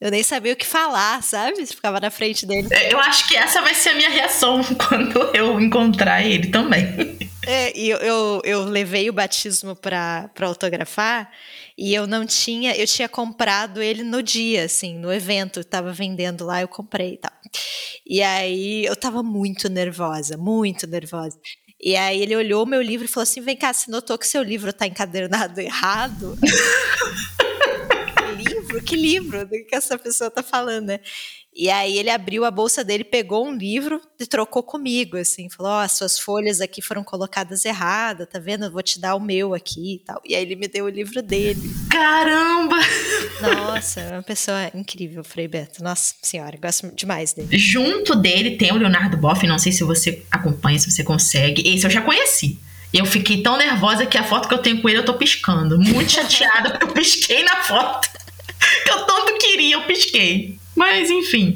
Eu nem sabia o que falar, sabe? Ficava na frente dele. É, eu acho que essa vai ser a minha reação quando eu encontrar ele também. É, e eu, eu, eu levei o batismo para autografar e eu não tinha, eu tinha comprado ele no dia, assim, no evento, tava vendendo lá, eu comprei e tal. E aí eu tava muito nervosa, muito nervosa. E aí ele olhou meu livro e falou assim: vem cá, você notou que seu livro tá encadernado errado? que livro? Que livro? Do que essa pessoa tá falando, né? E aí ele abriu a bolsa dele, pegou um livro e trocou comigo, assim, falou: Ó, oh, as suas folhas aqui foram colocadas erradas, tá vendo? Eu vou te dar o meu aqui e tal. E aí ele me deu o livro dele. Caramba! Nossa, é uma pessoa incrível, Frei Beto. Nossa senhora, gosto demais dele. Junto dele tem o Leonardo Boff, não sei se você acompanha, se você consegue. Esse eu já conheci. Eu fiquei tão nervosa que a foto que eu tenho com ele eu tô piscando. Muito chateada porque eu pisquei na foto. Eu tanto queria, eu pisquei. Mas, enfim.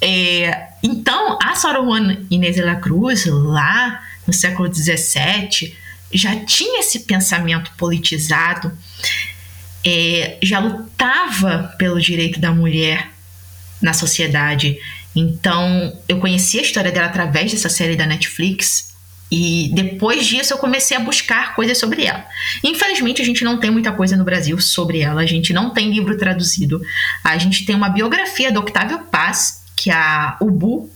É, então, a Sor Juana Inês de la Cruz, lá no século XVII, já tinha esse pensamento politizado, é, já lutava pelo direito da mulher na sociedade. Então, eu conheci a história dela através dessa série da Netflix, e depois disso eu comecei a buscar coisas sobre ela. Infelizmente a gente não tem muita coisa no Brasil sobre ela, a gente não tem livro traduzido. A gente tem uma biografia do Octávio Paz, que a Ubu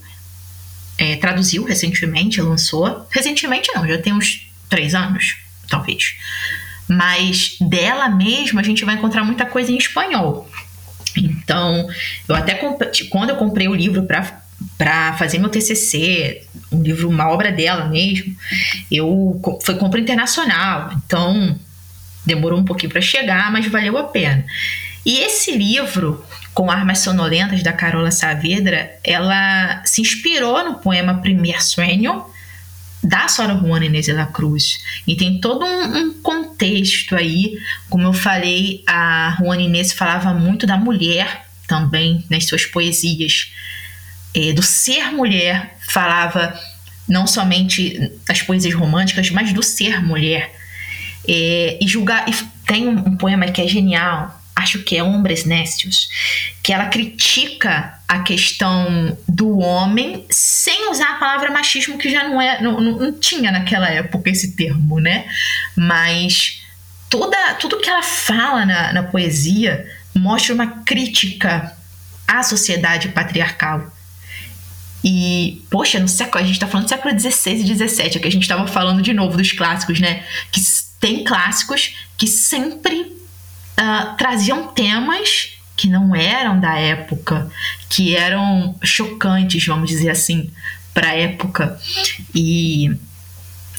é, traduziu recentemente, lançou. Recentemente não, já tem uns três anos, talvez. Mas dela mesma a gente vai encontrar muita coisa em espanhol. Então, eu até quando eu comprei o livro para para fazer meu TCC, um livro, uma obra dela mesmo, eu foi compra internacional. Então, Demorou um pouquinho para chegar, mas valeu a pena. E esse livro, com Armas Sonolentas, da Carola Saavedra, ela se inspirou no poema Primeiro Sueño, da Sora Juana Inês de la Cruz. E tem todo um, um, contexto aí. Como eu falei, a Juana Inês falava muito da mulher também nas suas poesias. É, do ser mulher, falava não somente das poesias românticas, mas do ser mulher. É, e julgar. E tem um, um poema que é genial, acho que é Hombres Nécios, que ela critica a questão do homem sem usar a palavra machismo, que já não, é, não, não tinha naquela época esse termo, né? Mas toda, tudo que ela fala na, na poesia mostra uma crítica à sociedade patriarcal. E, poxa, no século, a gente tá falando do século XVI e XVII, é que a gente tava falando de novo dos clássicos, né? Que tem clássicos que sempre uh, traziam temas que não eram da época, que eram chocantes, vamos dizer assim, para época. E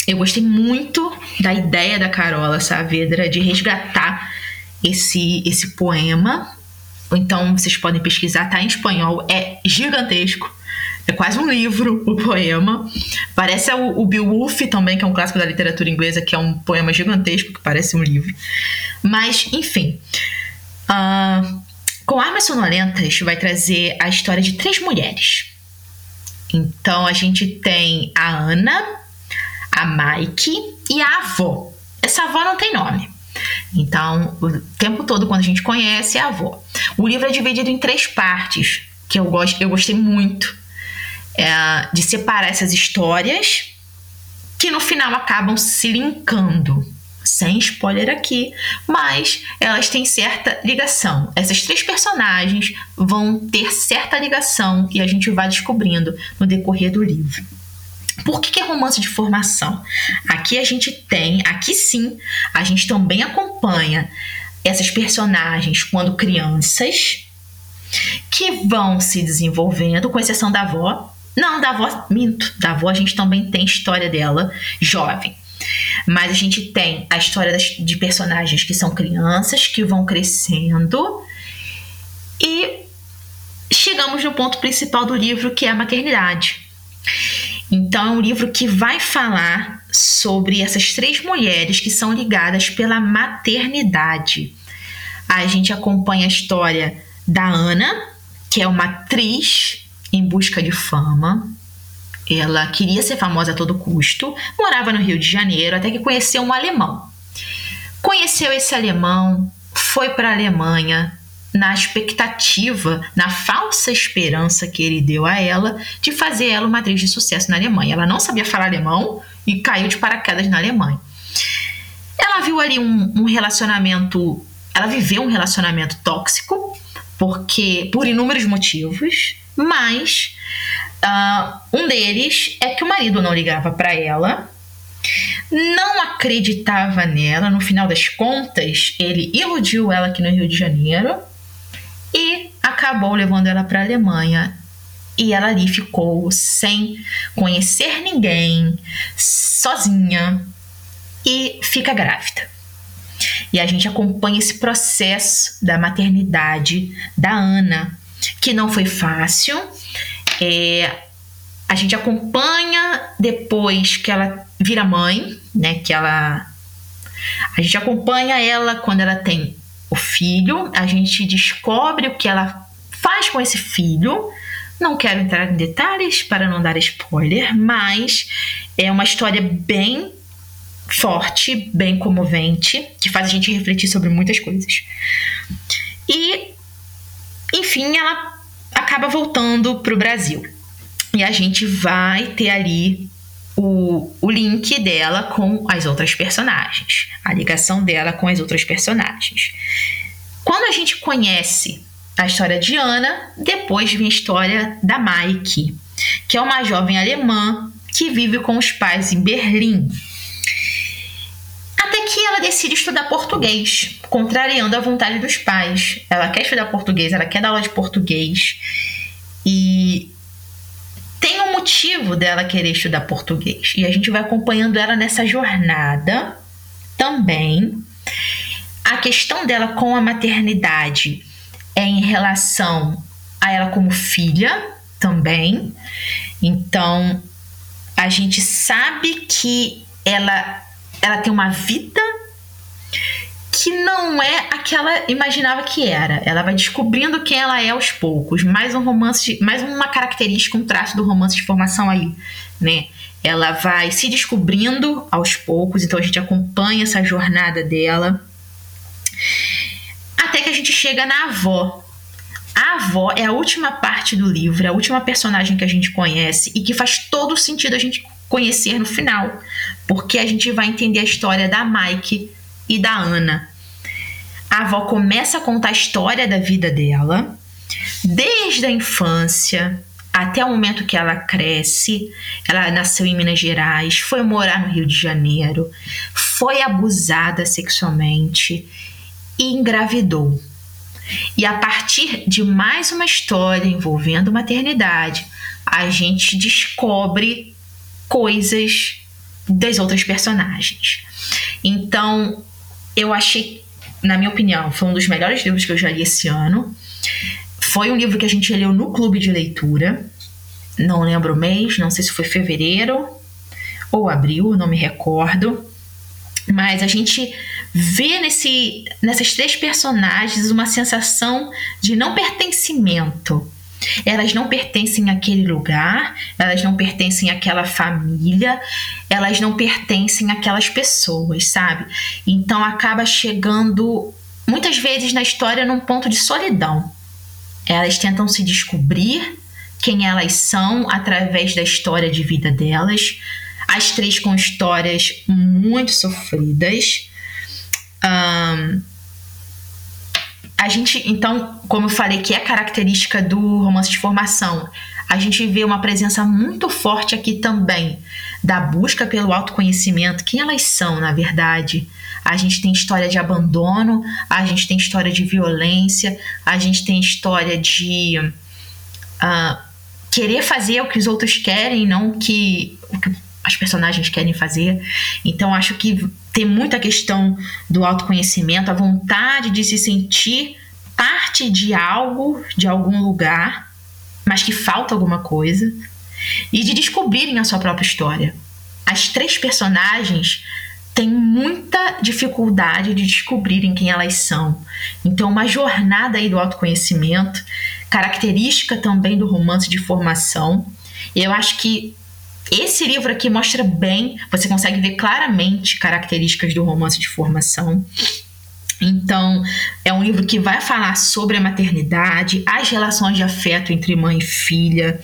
eu gostei muito da ideia da Carola Saavedra de resgatar esse, esse poema. Então vocês podem pesquisar, tá em espanhol, é gigantesco. É quase um livro o poema. Parece o, o Beowulf também, que é um clássico da literatura inglesa, que é um poema gigantesco que parece um livro. Mas, enfim. Uh, com Armas Sonolentas vai trazer a história de três mulheres. Então a gente tem a Ana, a Mike e a avó. Essa avó não tem nome. Então, o tempo todo, quando a gente conhece, é a avó. O livro é dividido em três partes, que eu, gosto, eu gostei muito é, de separar essas histórias que no final acabam se linkando. Sem spoiler aqui, mas elas têm certa ligação. Essas três personagens vão ter certa ligação e a gente vai descobrindo no decorrer do livro. Por que, que, é romance de formação? Aqui a gente tem, aqui sim, a gente também acompanha essas personagens quando crianças que vão se desenvolvendo, com exceção da avó, não, da avó, minto. Da avó a gente também tem história dela jovem. Mas a gente tem a história das, de personagens que são crianças, que vão crescendo. E chegamos no ponto principal do livro, que é a maternidade. Então, é um livro que vai falar sobre essas três mulheres que são ligadas pela maternidade. A gente acompanha a história da Ana, que é uma atriz em busca de fama. Ela queria ser famosa a todo custo, morava no Rio de Janeiro até que conheceu um alemão. Conheceu esse alemão, foi para a Alemanha na expectativa, na falsa esperança que ele deu a ela de fazer ela uma atriz de sucesso na Alemanha. Ela não sabia falar alemão e caiu de paraquedas na Alemanha. Ela viu ali um, um relacionamento, ela viveu um relacionamento tóxico, porque por inúmeros motivos, mas uh, um deles é que o marido não ligava para ela, não acreditava nela. No final das contas, ele iludiu ela aqui no Rio de Janeiro e acabou levando ela para a Alemanha. E ela ali ficou sem conhecer ninguém, sozinha e fica grávida. E a gente acompanha esse processo da maternidade da Ana, que não foi fácil. É, a gente acompanha depois que ela vira mãe, né? Que ela. A gente acompanha ela quando ela tem o filho, a gente descobre o que ela faz com esse filho. Não quero entrar em detalhes para não dar spoiler, mas é uma história bem forte, bem comovente, que faz a gente refletir sobre muitas coisas. E enfim, ela acaba voltando para o Brasil. E a gente vai ter ali o, o link dela com as outras personagens, a ligação dela com as outras personagens. Quando a gente conhece a história de Ana, depois vem a história da Mike, que é uma jovem alemã que vive com os pais em Berlim que ela decide estudar português, contrariando a vontade dos pais. Ela quer estudar português, ela quer dar aula de português. E tem um motivo dela querer estudar português. E a gente vai acompanhando ela nessa jornada também. a questão dela com a maternidade é em relação a ela como filha também. Então, a gente sabe que ela ela tem uma vida que não é a que ela imaginava que era. Ela vai descobrindo quem ela é aos poucos. Mais um romance, mais uma característica, um traço do romance de formação aí, né? Ela vai se descobrindo aos poucos, então a gente acompanha essa jornada dela. Até que a gente chega na avó. A avó é a última parte do livro, é a última personagem que a gente conhece e que faz todo sentido a gente conhecer no final, porque a gente vai entender a história da Mike e da Ana. A avó começa a contar a história da vida dela, desde a infância até o momento que ela cresce. Ela nasceu em Minas Gerais, foi morar no Rio de Janeiro, foi abusada sexualmente e engravidou. E a partir de mais uma história envolvendo maternidade, a gente descobre coisas das outras personagens. Então, eu achei, na minha opinião, foi um dos melhores livros que eu já li esse ano. Foi um livro que a gente leu no clube de leitura. Não lembro o mês, não sei se foi fevereiro ou abril, não me recordo. Mas a gente vê nesse, nessas três personagens uma sensação de não pertencimento elas não pertencem àquele lugar, elas não pertencem àquela família, elas não pertencem àquelas pessoas, sabe? Então acaba chegando muitas vezes na história num ponto de solidão. Elas tentam se descobrir quem elas são através da história de vida delas. As três com histórias muito sofridas. Um, a gente, então, como eu falei, que é característica do romance de formação, a gente vê uma presença muito forte aqui também da busca pelo autoconhecimento, quem elas são, na verdade. A gente tem história de abandono, a gente tem história de violência, a gente tem história de uh, querer fazer o que os outros querem, não que, o que as personagens querem fazer. Então, acho que tem muita questão do autoconhecimento, a vontade de se sentir parte de algo, de algum lugar, mas que falta alguma coisa, e de descobrirem a sua própria história. As três personagens têm muita dificuldade de descobrirem quem elas são. Então, uma jornada aí do autoconhecimento, característica também do romance de formação. Eu acho que esse livro aqui mostra bem, você consegue ver claramente características do romance de formação. Então, é um livro que vai falar sobre a maternidade, as relações de afeto entre mãe e filha,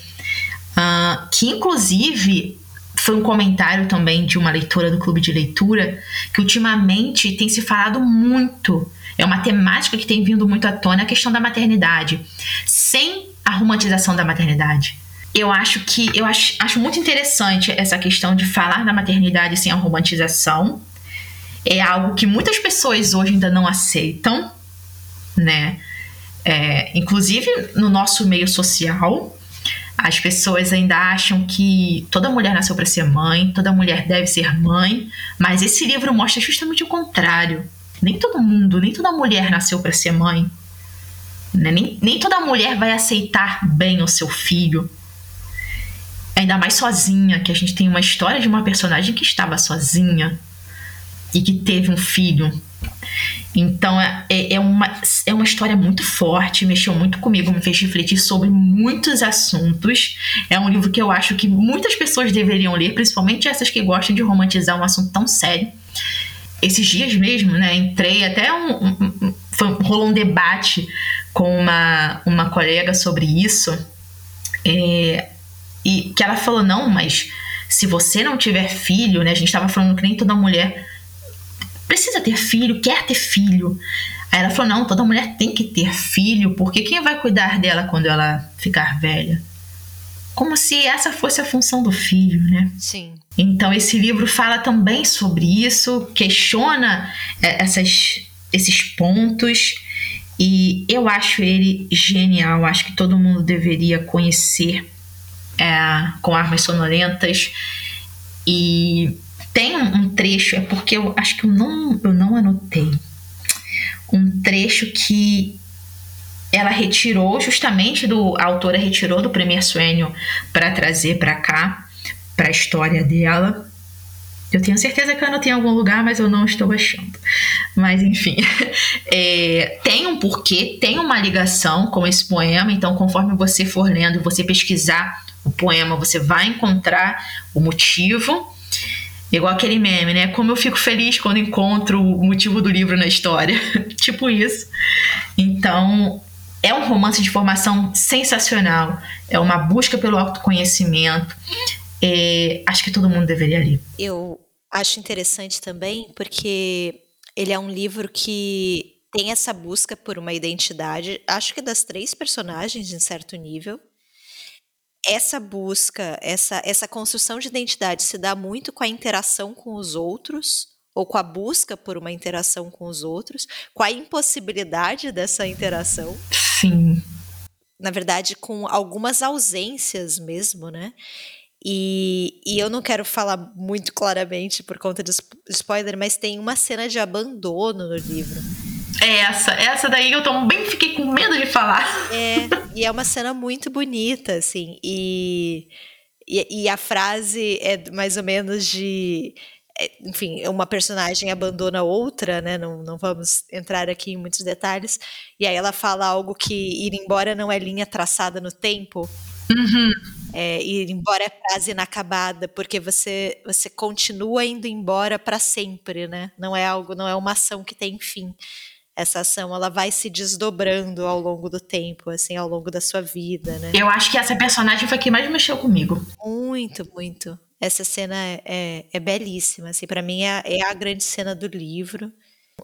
uh, que inclusive foi um comentário também de uma leitora do clube de leitura, que ultimamente tem se falado muito, é uma temática que tem vindo muito à tona, a questão da maternidade, sem a romantização da maternidade eu acho que eu acho, acho muito interessante essa questão de falar da maternidade sem a romantização. É algo que muitas pessoas hoje ainda não aceitam, né? É, inclusive no nosso meio social, as pessoas ainda acham que toda mulher nasceu para ser mãe, toda mulher deve ser mãe, mas esse livro mostra justamente o contrário. Nem todo mundo, nem toda mulher nasceu para ser mãe. Né? Nem, nem toda mulher vai aceitar bem o seu filho ainda mais sozinha, que a gente tem uma história de uma personagem que estava sozinha e que teve um filho. Então é, é, é, uma, é uma história muito forte, mexeu muito comigo, me fez refletir sobre muitos assuntos. É um livro que eu acho que muitas pessoas deveriam ler, principalmente essas que gostam de romantizar um assunto tão sério. Esses dias mesmo, né, entrei até um, um, um foi, rolou um debate com uma, uma colega sobre isso. É, e que ela falou: não, mas se você não tiver filho, né? A gente estava falando que nem toda mulher precisa ter filho, quer ter filho. Aí ela falou: não, toda mulher tem que ter filho, porque quem vai cuidar dela quando ela ficar velha? Como se essa fosse a função do filho, né? Sim. Então esse livro fala também sobre isso, questiona é, essas, esses pontos e eu acho ele genial. Acho que todo mundo deveria conhecer é, com armas sonolentas. E tem um trecho, é porque eu acho que eu não, eu não anotei. um trecho que ela retirou justamente do a autora retirou do Premier Suênio para trazer para cá para a história dela. Eu tenho certeza que eu anotei em algum lugar, mas eu não estou achando. Mas enfim, é, tem um porquê, tem uma ligação com esse poema. Então, conforme você for lendo, você pesquisar o poema, você vai encontrar o motivo. Igual aquele meme, né? Como eu fico feliz quando encontro o motivo do livro na história. tipo isso. Então, é um romance de formação sensacional. É uma busca pelo autoconhecimento. É, acho que todo mundo deveria ler. Eu acho interessante também porque ele é um livro que tem essa busca por uma identidade, acho que das três personagens, em certo nível essa busca, essa, essa construção de identidade se dá muito com a interação com os outros, ou com a busca por uma interação com os outros, com a impossibilidade dessa interação. Sim. Na verdade, com algumas ausências mesmo, né? E, e eu não quero falar muito claramente por conta de spoiler, mas tem uma cena de abandono no livro é essa, essa daí eu também fiquei com medo de falar. É, e é uma cena muito bonita, assim, e, e, e a frase é mais ou menos de é, enfim, uma personagem abandona outra, né? Não, não vamos entrar aqui em muitos detalhes. E aí ela fala algo que ir embora não é linha traçada no tempo. Uhum. É, ir embora é frase inacabada, porque você você continua indo embora para sempre, né? Não é algo, não é uma ação que tem fim essa ação ela vai se desdobrando ao longo do tempo, assim, ao longo da sua vida, né? Eu acho que essa personagem foi a que mais mexeu comigo. Muito, muito. Essa cena é, é, é belíssima, assim, para mim é, é a grande cena do livro.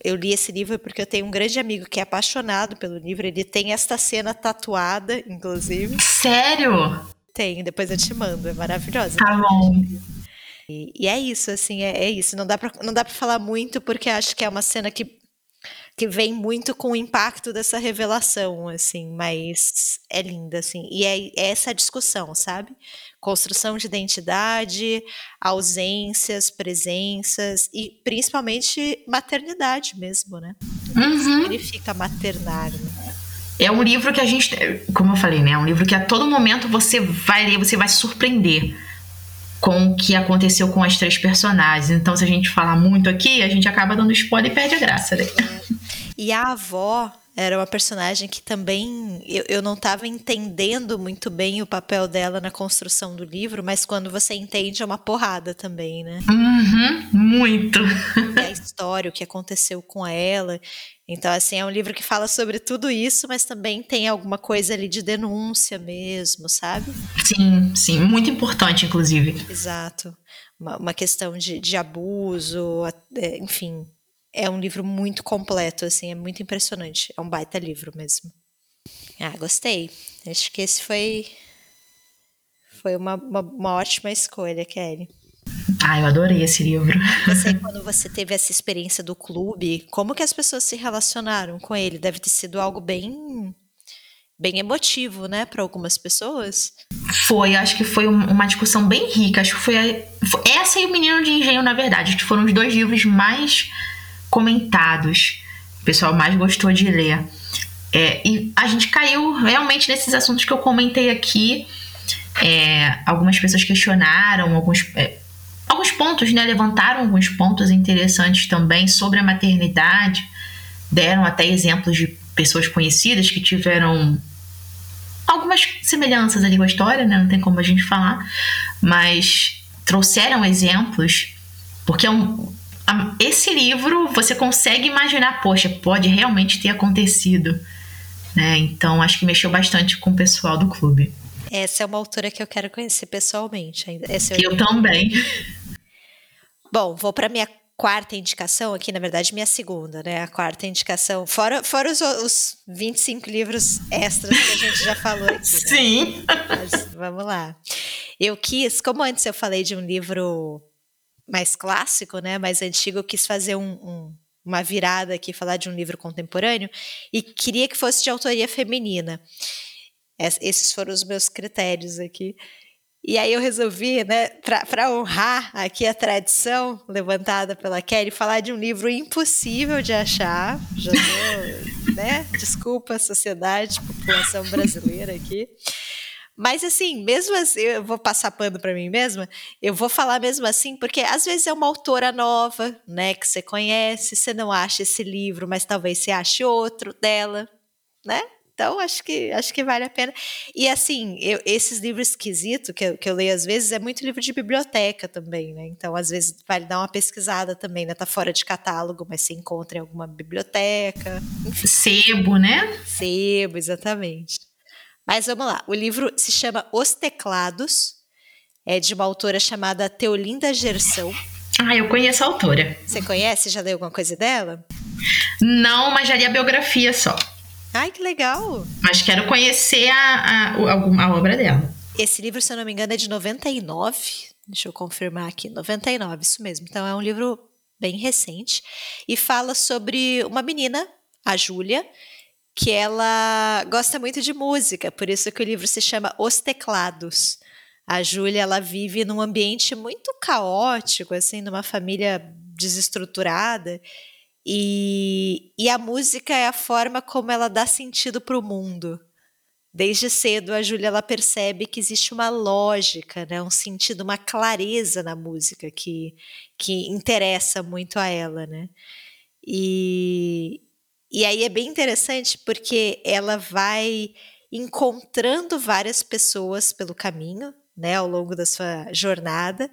Eu li esse livro porque eu tenho um grande amigo que é apaixonado pelo livro. Ele tem esta cena tatuada, inclusive. Sério? Tem, depois eu te mando. É maravilhosa. Tá bom. E, e, é isso, assim, é, é, isso. Não dá, pra, não dá pra falar muito, porque acho que é uma cena que que vem muito com o impacto dessa revelação, assim, mas é linda, assim. E é, é essa discussão, sabe? Construção de identidade, ausências, presenças e principalmente maternidade mesmo, né? Uhum. Significa maternar, né? É um livro que a gente, como eu falei, né? É um livro que a todo momento você vai ler, você vai se surpreender com o que aconteceu com as três personagens. Então, se a gente falar muito aqui, a gente acaba dando spoiler e perde a graça, né? E a avó era uma personagem que também eu, eu não estava entendendo muito bem o papel dela na construção do livro, mas quando você entende é uma porrada também, né? Uhum, muito. E a história, o que aconteceu com ela. Então, assim, é um livro que fala sobre tudo isso, mas também tem alguma coisa ali de denúncia mesmo, sabe? Sim, sim, muito importante, inclusive. Exato. Uma, uma questão de, de abuso, é, enfim, é um livro muito completo, assim, é muito impressionante. É um baita livro mesmo. Ah, gostei. Acho que esse foi foi uma, uma, uma ótima escolha, Kelly. Ah, eu adorei esse livro. Você, quando você teve essa experiência do clube, como que as pessoas se relacionaram com ele? Deve ter sido algo bem bem emotivo, né, para algumas pessoas. Foi, acho que foi uma discussão bem rica. Acho que foi, foi essa e o Menino de Engenho, na verdade, que foram os dois livros mais comentados, o pessoal mais gostou de ler. É, e a gente caiu realmente nesses assuntos que eu comentei aqui. É, algumas pessoas questionaram alguns, é, alguns pontos, né? Levantaram alguns pontos interessantes também sobre a maternidade. Deram até exemplos de pessoas conhecidas que tiveram algumas semelhanças ali com a história, né? Não tem como a gente falar, mas trouxeram exemplos, porque é um, esse livro você consegue imaginar, poxa, pode realmente ter acontecido. Né? Então acho que mexeu bastante com o pessoal do clube. Essa é uma autora que eu quero conhecer pessoalmente ainda. Eu, eu também. Bom, vou para minha quarta indicação aqui, na verdade, minha segunda, né? A quarta indicação, fora, fora os, os 25 livros extras que a gente já falou aqui. Né? Sim. Mas, vamos lá. Eu quis, como antes eu falei de um livro mais clássico, né, mais antigo, eu quis fazer um, um, uma virada aqui, falar de um livro contemporâneo, e queria que fosse de autoria feminina. esses foram os meus critérios aqui. E aí eu resolvi, né, para honrar aqui a tradição levantada pela Kelly, falar de um livro impossível de achar. Já tô, né? Desculpa, sociedade, população brasileira aqui. Mas assim, mesmo assim, eu vou passar pano para mim mesma, eu vou falar mesmo assim, porque às vezes é uma autora nova, né, que você conhece, você não acha esse livro, mas talvez você ache outro dela, né? Então, acho que, acho que vale a pena. E assim, eu, esses livros esquisitos que eu, que eu leio às vezes é muito livro de biblioteca também, né? Então, às vezes, vale dar uma pesquisada também, né? Tá fora de catálogo, mas se encontra em alguma biblioteca. Enfim. Sebo, né? Sebo, exatamente. Mas vamos lá. O livro se chama Os Teclados, é de uma autora chamada Teolinda Gersão. Ah, eu conheço a autora. Você conhece? Já leu alguma coisa dela? Não, mas já li a biografia só. Ai, que legal! Mas quero conhecer a, a, a, a obra dela. Esse livro, se eu não me engano, é de 99. Deixa eu confirmar aqui. 99, isso mesmo. Então é um livro bem recente. E fala sobre uma menina, a Júlia, que ela gosta muito de música, por isso que o livro se chama Os Teclados. A Júlia, ela vive num ambiente muito caótico, assim, numa família desestruturada, e, e a música é a forma como ela dá sentido para o mundo. Desde cedo, a Júlia ela percebe que existe uma lógica, né, um sentido, uma clareza na música que, que interessa muito a ela. Né? E, e aí é bem interessante porque ela vai encontrando várias pessoas pelo caminho, né, ao longo da sua jornada,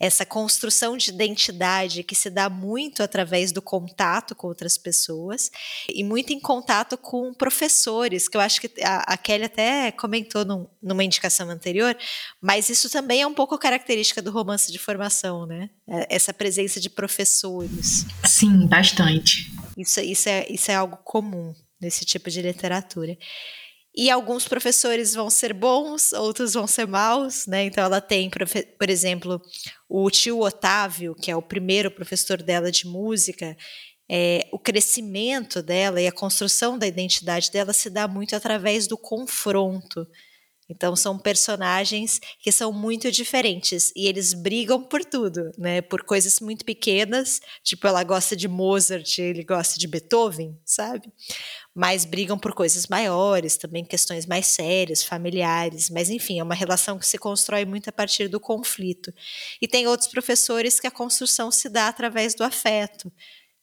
essa construção de identidade que se dá muito através do contato com outras pessoas e muito em contato com professores, que eu acho que a, a Kelly até comentou num, numa indicação anterior, mas isso também é um pouco característica do romance de formação, né? É, essa presença de professores. Sim, bastante. Isso, isso, é, isso é algo comum nesse tipo de literatura. E alguns professores vão ser bons, outros vão ser maus, né? Então ela tem, por exemplo, o tio Otávio, que é o primeiro professor dela de música, é, o crescimento dela e a construção da identidade dela se dá muito através do confronto. Então são personagens que são muito diferentes e eles brigam por tudo, né? Por coisas muito pequenas, tipo ela gosta de Mozart, ele gosta de Beethoven, sabe? Mas brigam por coisas maiores, também questões mais sérias, familiares, mas enfim, é uma relação que se constrói muito a partir do conflito. E tem outros professores que a construção se dá através do afeto.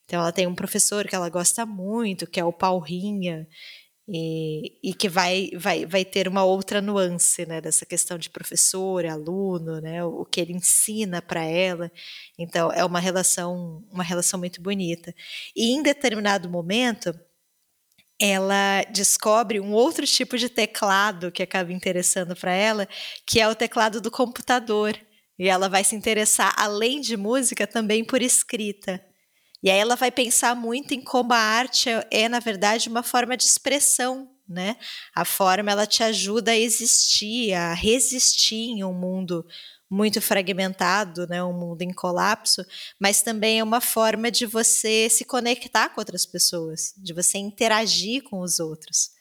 Então ela tem um professor que ela gosta muito, que é o Paulrinha, e, e, que vai, vai, vai ter uma outra nuance né, dessa questão de professor, aluno, né, o, o que ele ensina para ela. Então é uma relação uma relação muito bonita. E em determinado momento ela descobre um outro tipo de teclado que acaba interessando para ela, que é o teclado do computador. E ela vai se interessar, além de música, também por escrita. E aí ela vai pensar muito em como a arte é, na verdade, uma forma de expressão, né? A forma ela te ajuda a existir, a resistir em um mundo muito fragmentado, né, um mundo em colapso, mas também é uma forma de você se conectar com outras pessoas, de você interagir com os outros.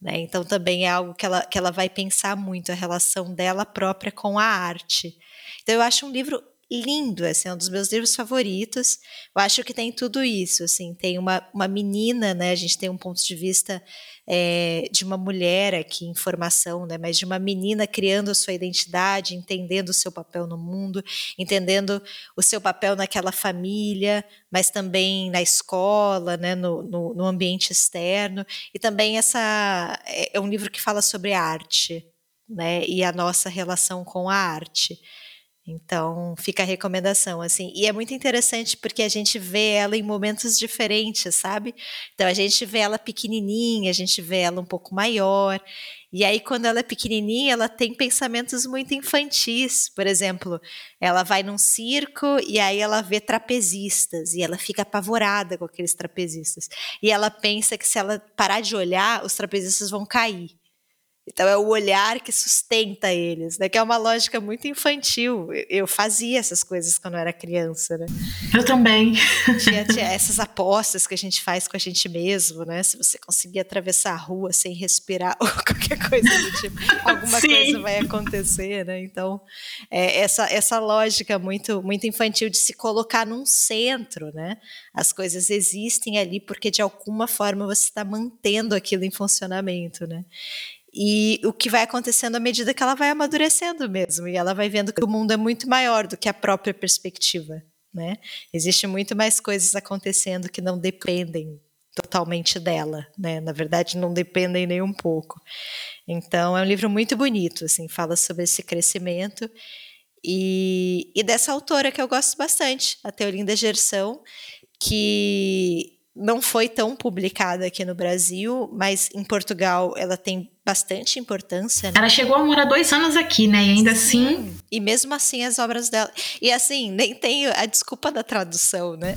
Né? Então também é algo que ela, que ela vai pensar muito, a relação dela própria com a arte. Então eu acho um livro lindo, assim, é um dos meus livros favoritos. Eu acho que tem tudo isso, assim, tem uma, uma menina, né, a gente tem um ponto de vista é, de uma mulher aqui em formação, né, mas de uma menina criando a sua identidade, entendendo o seu papel no mundo, entendendo o seu papel naquela família, mas também na escola, né, no, no, no ambiente externo, e também essa, é, é um livro que fala sobre arte, né, e a nossa relação com a arte. Então, fica a recomendação, assim. E é muito interessante porque a gente vê ela em momentos diferentes, sabe? Então, a gente vê ela pequenininha, a gente vê ela um pouco maior. E aí, quando ela é pequenininha, ela tem pensamentos muito infantis. Por exemplo, ela vai num circo e aí ela vê trapezistas e ela fica apavorada com aqueles trapezistas. E ela pensa que se ela parar de olhar, os trapezistas vão cair. Então é o olhar que sustenta eles, né? Que é uma lógica muito infantil. Eu fazia essas coisas quando eu era criança, né? Eu também. Tinha, tinha, essas apostas que a gente faz com a gente mesmo, né? Se você conseguir atravessar a rua sem respirar ou qualquer coisa do tipo, alguma Sim. coisa vai acontecer, né? Então, é, essa, essa lógica muito, muito infantil de se colocar num centro, né? As coisas existem ali porque de alguma forma você está mantendo aquilo em funcionamento, né? E o que vai acontecendo à medida que ela vai amadurecendo mesmo, e ela vai vendo que o mundo é muito maior do que a própria perspectiva, né? Existe muito mais coisas acontecendo que não dependem totalmente dela, né? Na verdade, não dependem nem um pouco. Então, é um livro muito bonito, assim, fala sobre esse crescimento e, e dessa autora que eu gosto bastante, a Teolinda Gerson, que não foi tão publicada aqui no Brasil, mas em Portugal ela tem bastante importância. Né? Ela chegou a morar dois anos aqui, né? E ainda Sim. assim. E mesmo assim as obras dela. E assim, nem tem a desculpa da tradução, né?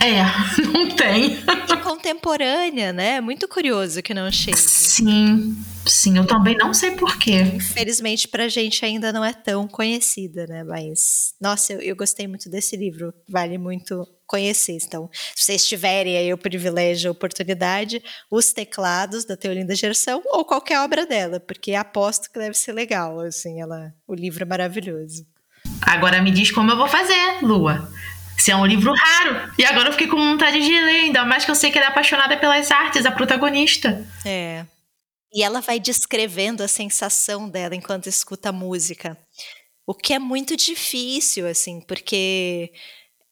É, é não tem. E contemporânea, né? Muito curioso que não chegue. Sim. Sim, eu também não sei porquê. Infelizmente, pra gente ainda não é tão conhecida, né? Mas, nossa, eu, eu gostei muito desse livro. Vale muito conhecer. Então, se vocês tiverem aí o privilégio, a oportunidade, os teclados da Teolinda Gerson ou qualquer obra dela, porque aposto que deve ser legal, assim, ela, o livro é maravilhoso. Agora me diz como eu vou fazer, Lua. Se é um livro raro. E agora eu fiquei com vontade de ler, ainda mais que eu sei que ela é apaixonada pelas artes, a protagonista. É. E ela vai descrevendo a sensação dela enquanto escuta a música. O que é muito difícil, assim, porque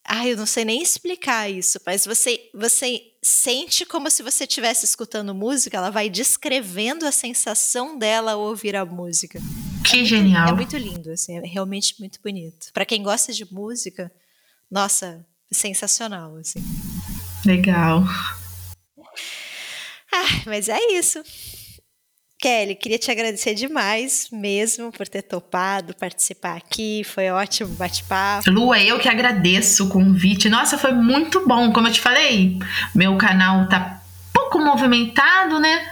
ah, eu não sei nem explicar isso, mas você, você sente como se você estivesse escutando música, ela vai descrevendo a sensação dela ao ouvir a música. Que é genial. é muito lindo, assim, é realmente muito bonito. Para quem gosta de música, nossa, sensacional, assim. Legal. Ah, mas é isso. Kelly, queria te agradecer demais mesmo por ter topado participar aqui. Foi ótimo bate-papo. Lua, eu que agradeço o convite. Nossa, foi muito bom. Como eu te falei, meu canal tá pouco movimentado, né?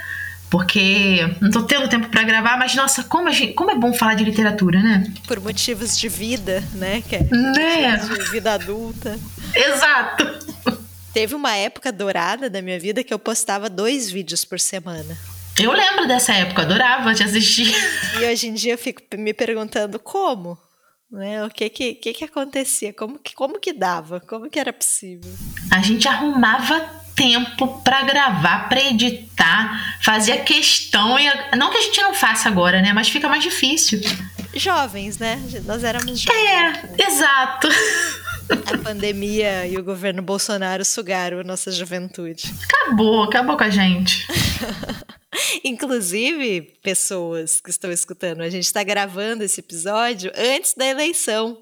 Porque não tô tendo tempo para gravar, mas nossa, como, gente, como é bom falar de literatura, né? Por motivos de vida, né, Kelly? Né? De vida adulta. Exato. Teve uma época dourada da minha vida que eu postava dois vídeos por semana. Eu lembro dessa época, adorava te assistir. E hoje em dia eu fico me perguntando como, né? O que que, que, que acontecia? Como que, como que dava? Como que era possível? A gente arrumava tempo para gravar, para editar, fazia questão e não que a gente não faça agora, né? Mas fica mais difícil. Jovens, né? Nós éramos jovens. É, exato. A pandemia e o governo Bolsonaro sugaram a nossa juventude. Acabou, acabou com a gente. Inclusive, pessoas que estão escutando, a gente está gravando esse episódio antes da eleição.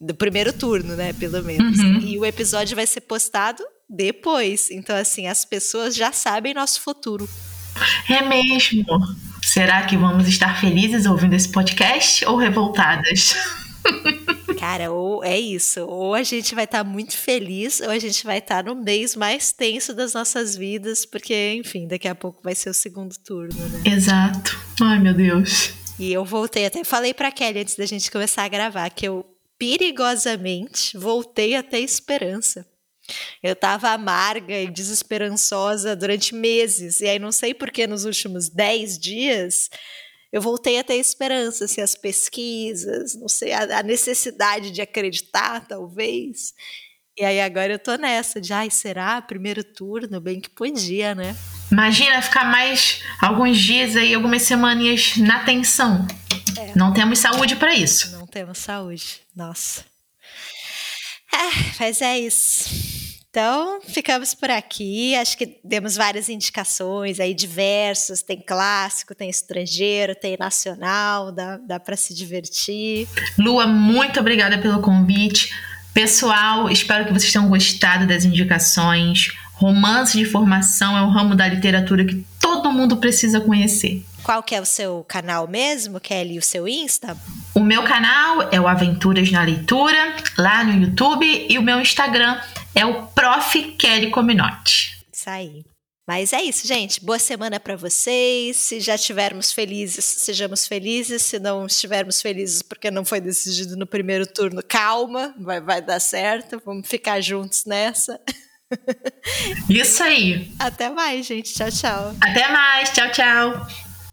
Do primeiro turno, né? Pelo menos. Uhum. E o episódio vai ser postado depois. Então, assim, as pessoas já sabem nosso futuro. É mesmo. Será que vamos estar felizes ouvindo esse podcast ou revoltadas? Cara, ou é isso, ou a gente vai estar tá muito feliz, ou a gente vai estar tá no mês mais tenso das nossas vidas, porque, enfim, daqui a pouco vai ser o segundo turno, né? Exato. Ai, meu Deus. E eu voltei, até falei pra Kelly antes da gente começar a gravar, que eu perigosamente voltei a ter esperança. Eu tava amarga e desesperançosa durante meses, e aí não sei por que nos últimos 10 dias eu voltei a ter esperança, assim, as pesquisas, não sei, a, a necessidade de acreditar, talvez. E aí agora eu tô nessa de, ai, será? Primeiro turno? Bem que podia, né? Imagina ficar mais alguns dias aí, algumas semaninhas na tensão. É. Não temos saúde para isso. Não temos saúde, nossa. É, mas é isso. Então, ficamos por aqui. Acho que demos várias indicações aí diversas. Tem clássico, tem estrangeiro, tem nacional, dá, dá para se divertir. Lua, muito obrigada pelo convite. Pessoal, espero que vocês tenham gostado das indicações. Romance de formação é um ramo da literatura que todo mundo precisa conhecer. Qual que é o seu canal mesmo, Kelly? O seu Insta? O meu canal é o Aventuras na Leitura, lá no YouTube, e o meu Instagram é o Prof. Kelly Cominotti. Isso aí. Mas é isso, gente. Boa semana para vocês. Se já estivermos felizes, sejamos felizes. Se não estivermos felizes porque não foi decidido no primeiro turno, calma, vai, vai dar certo. Vamos ficar juntos nessa. Isso aí. Até mais, gente. Tchau, tchau. Até mais. Tchau, tchau.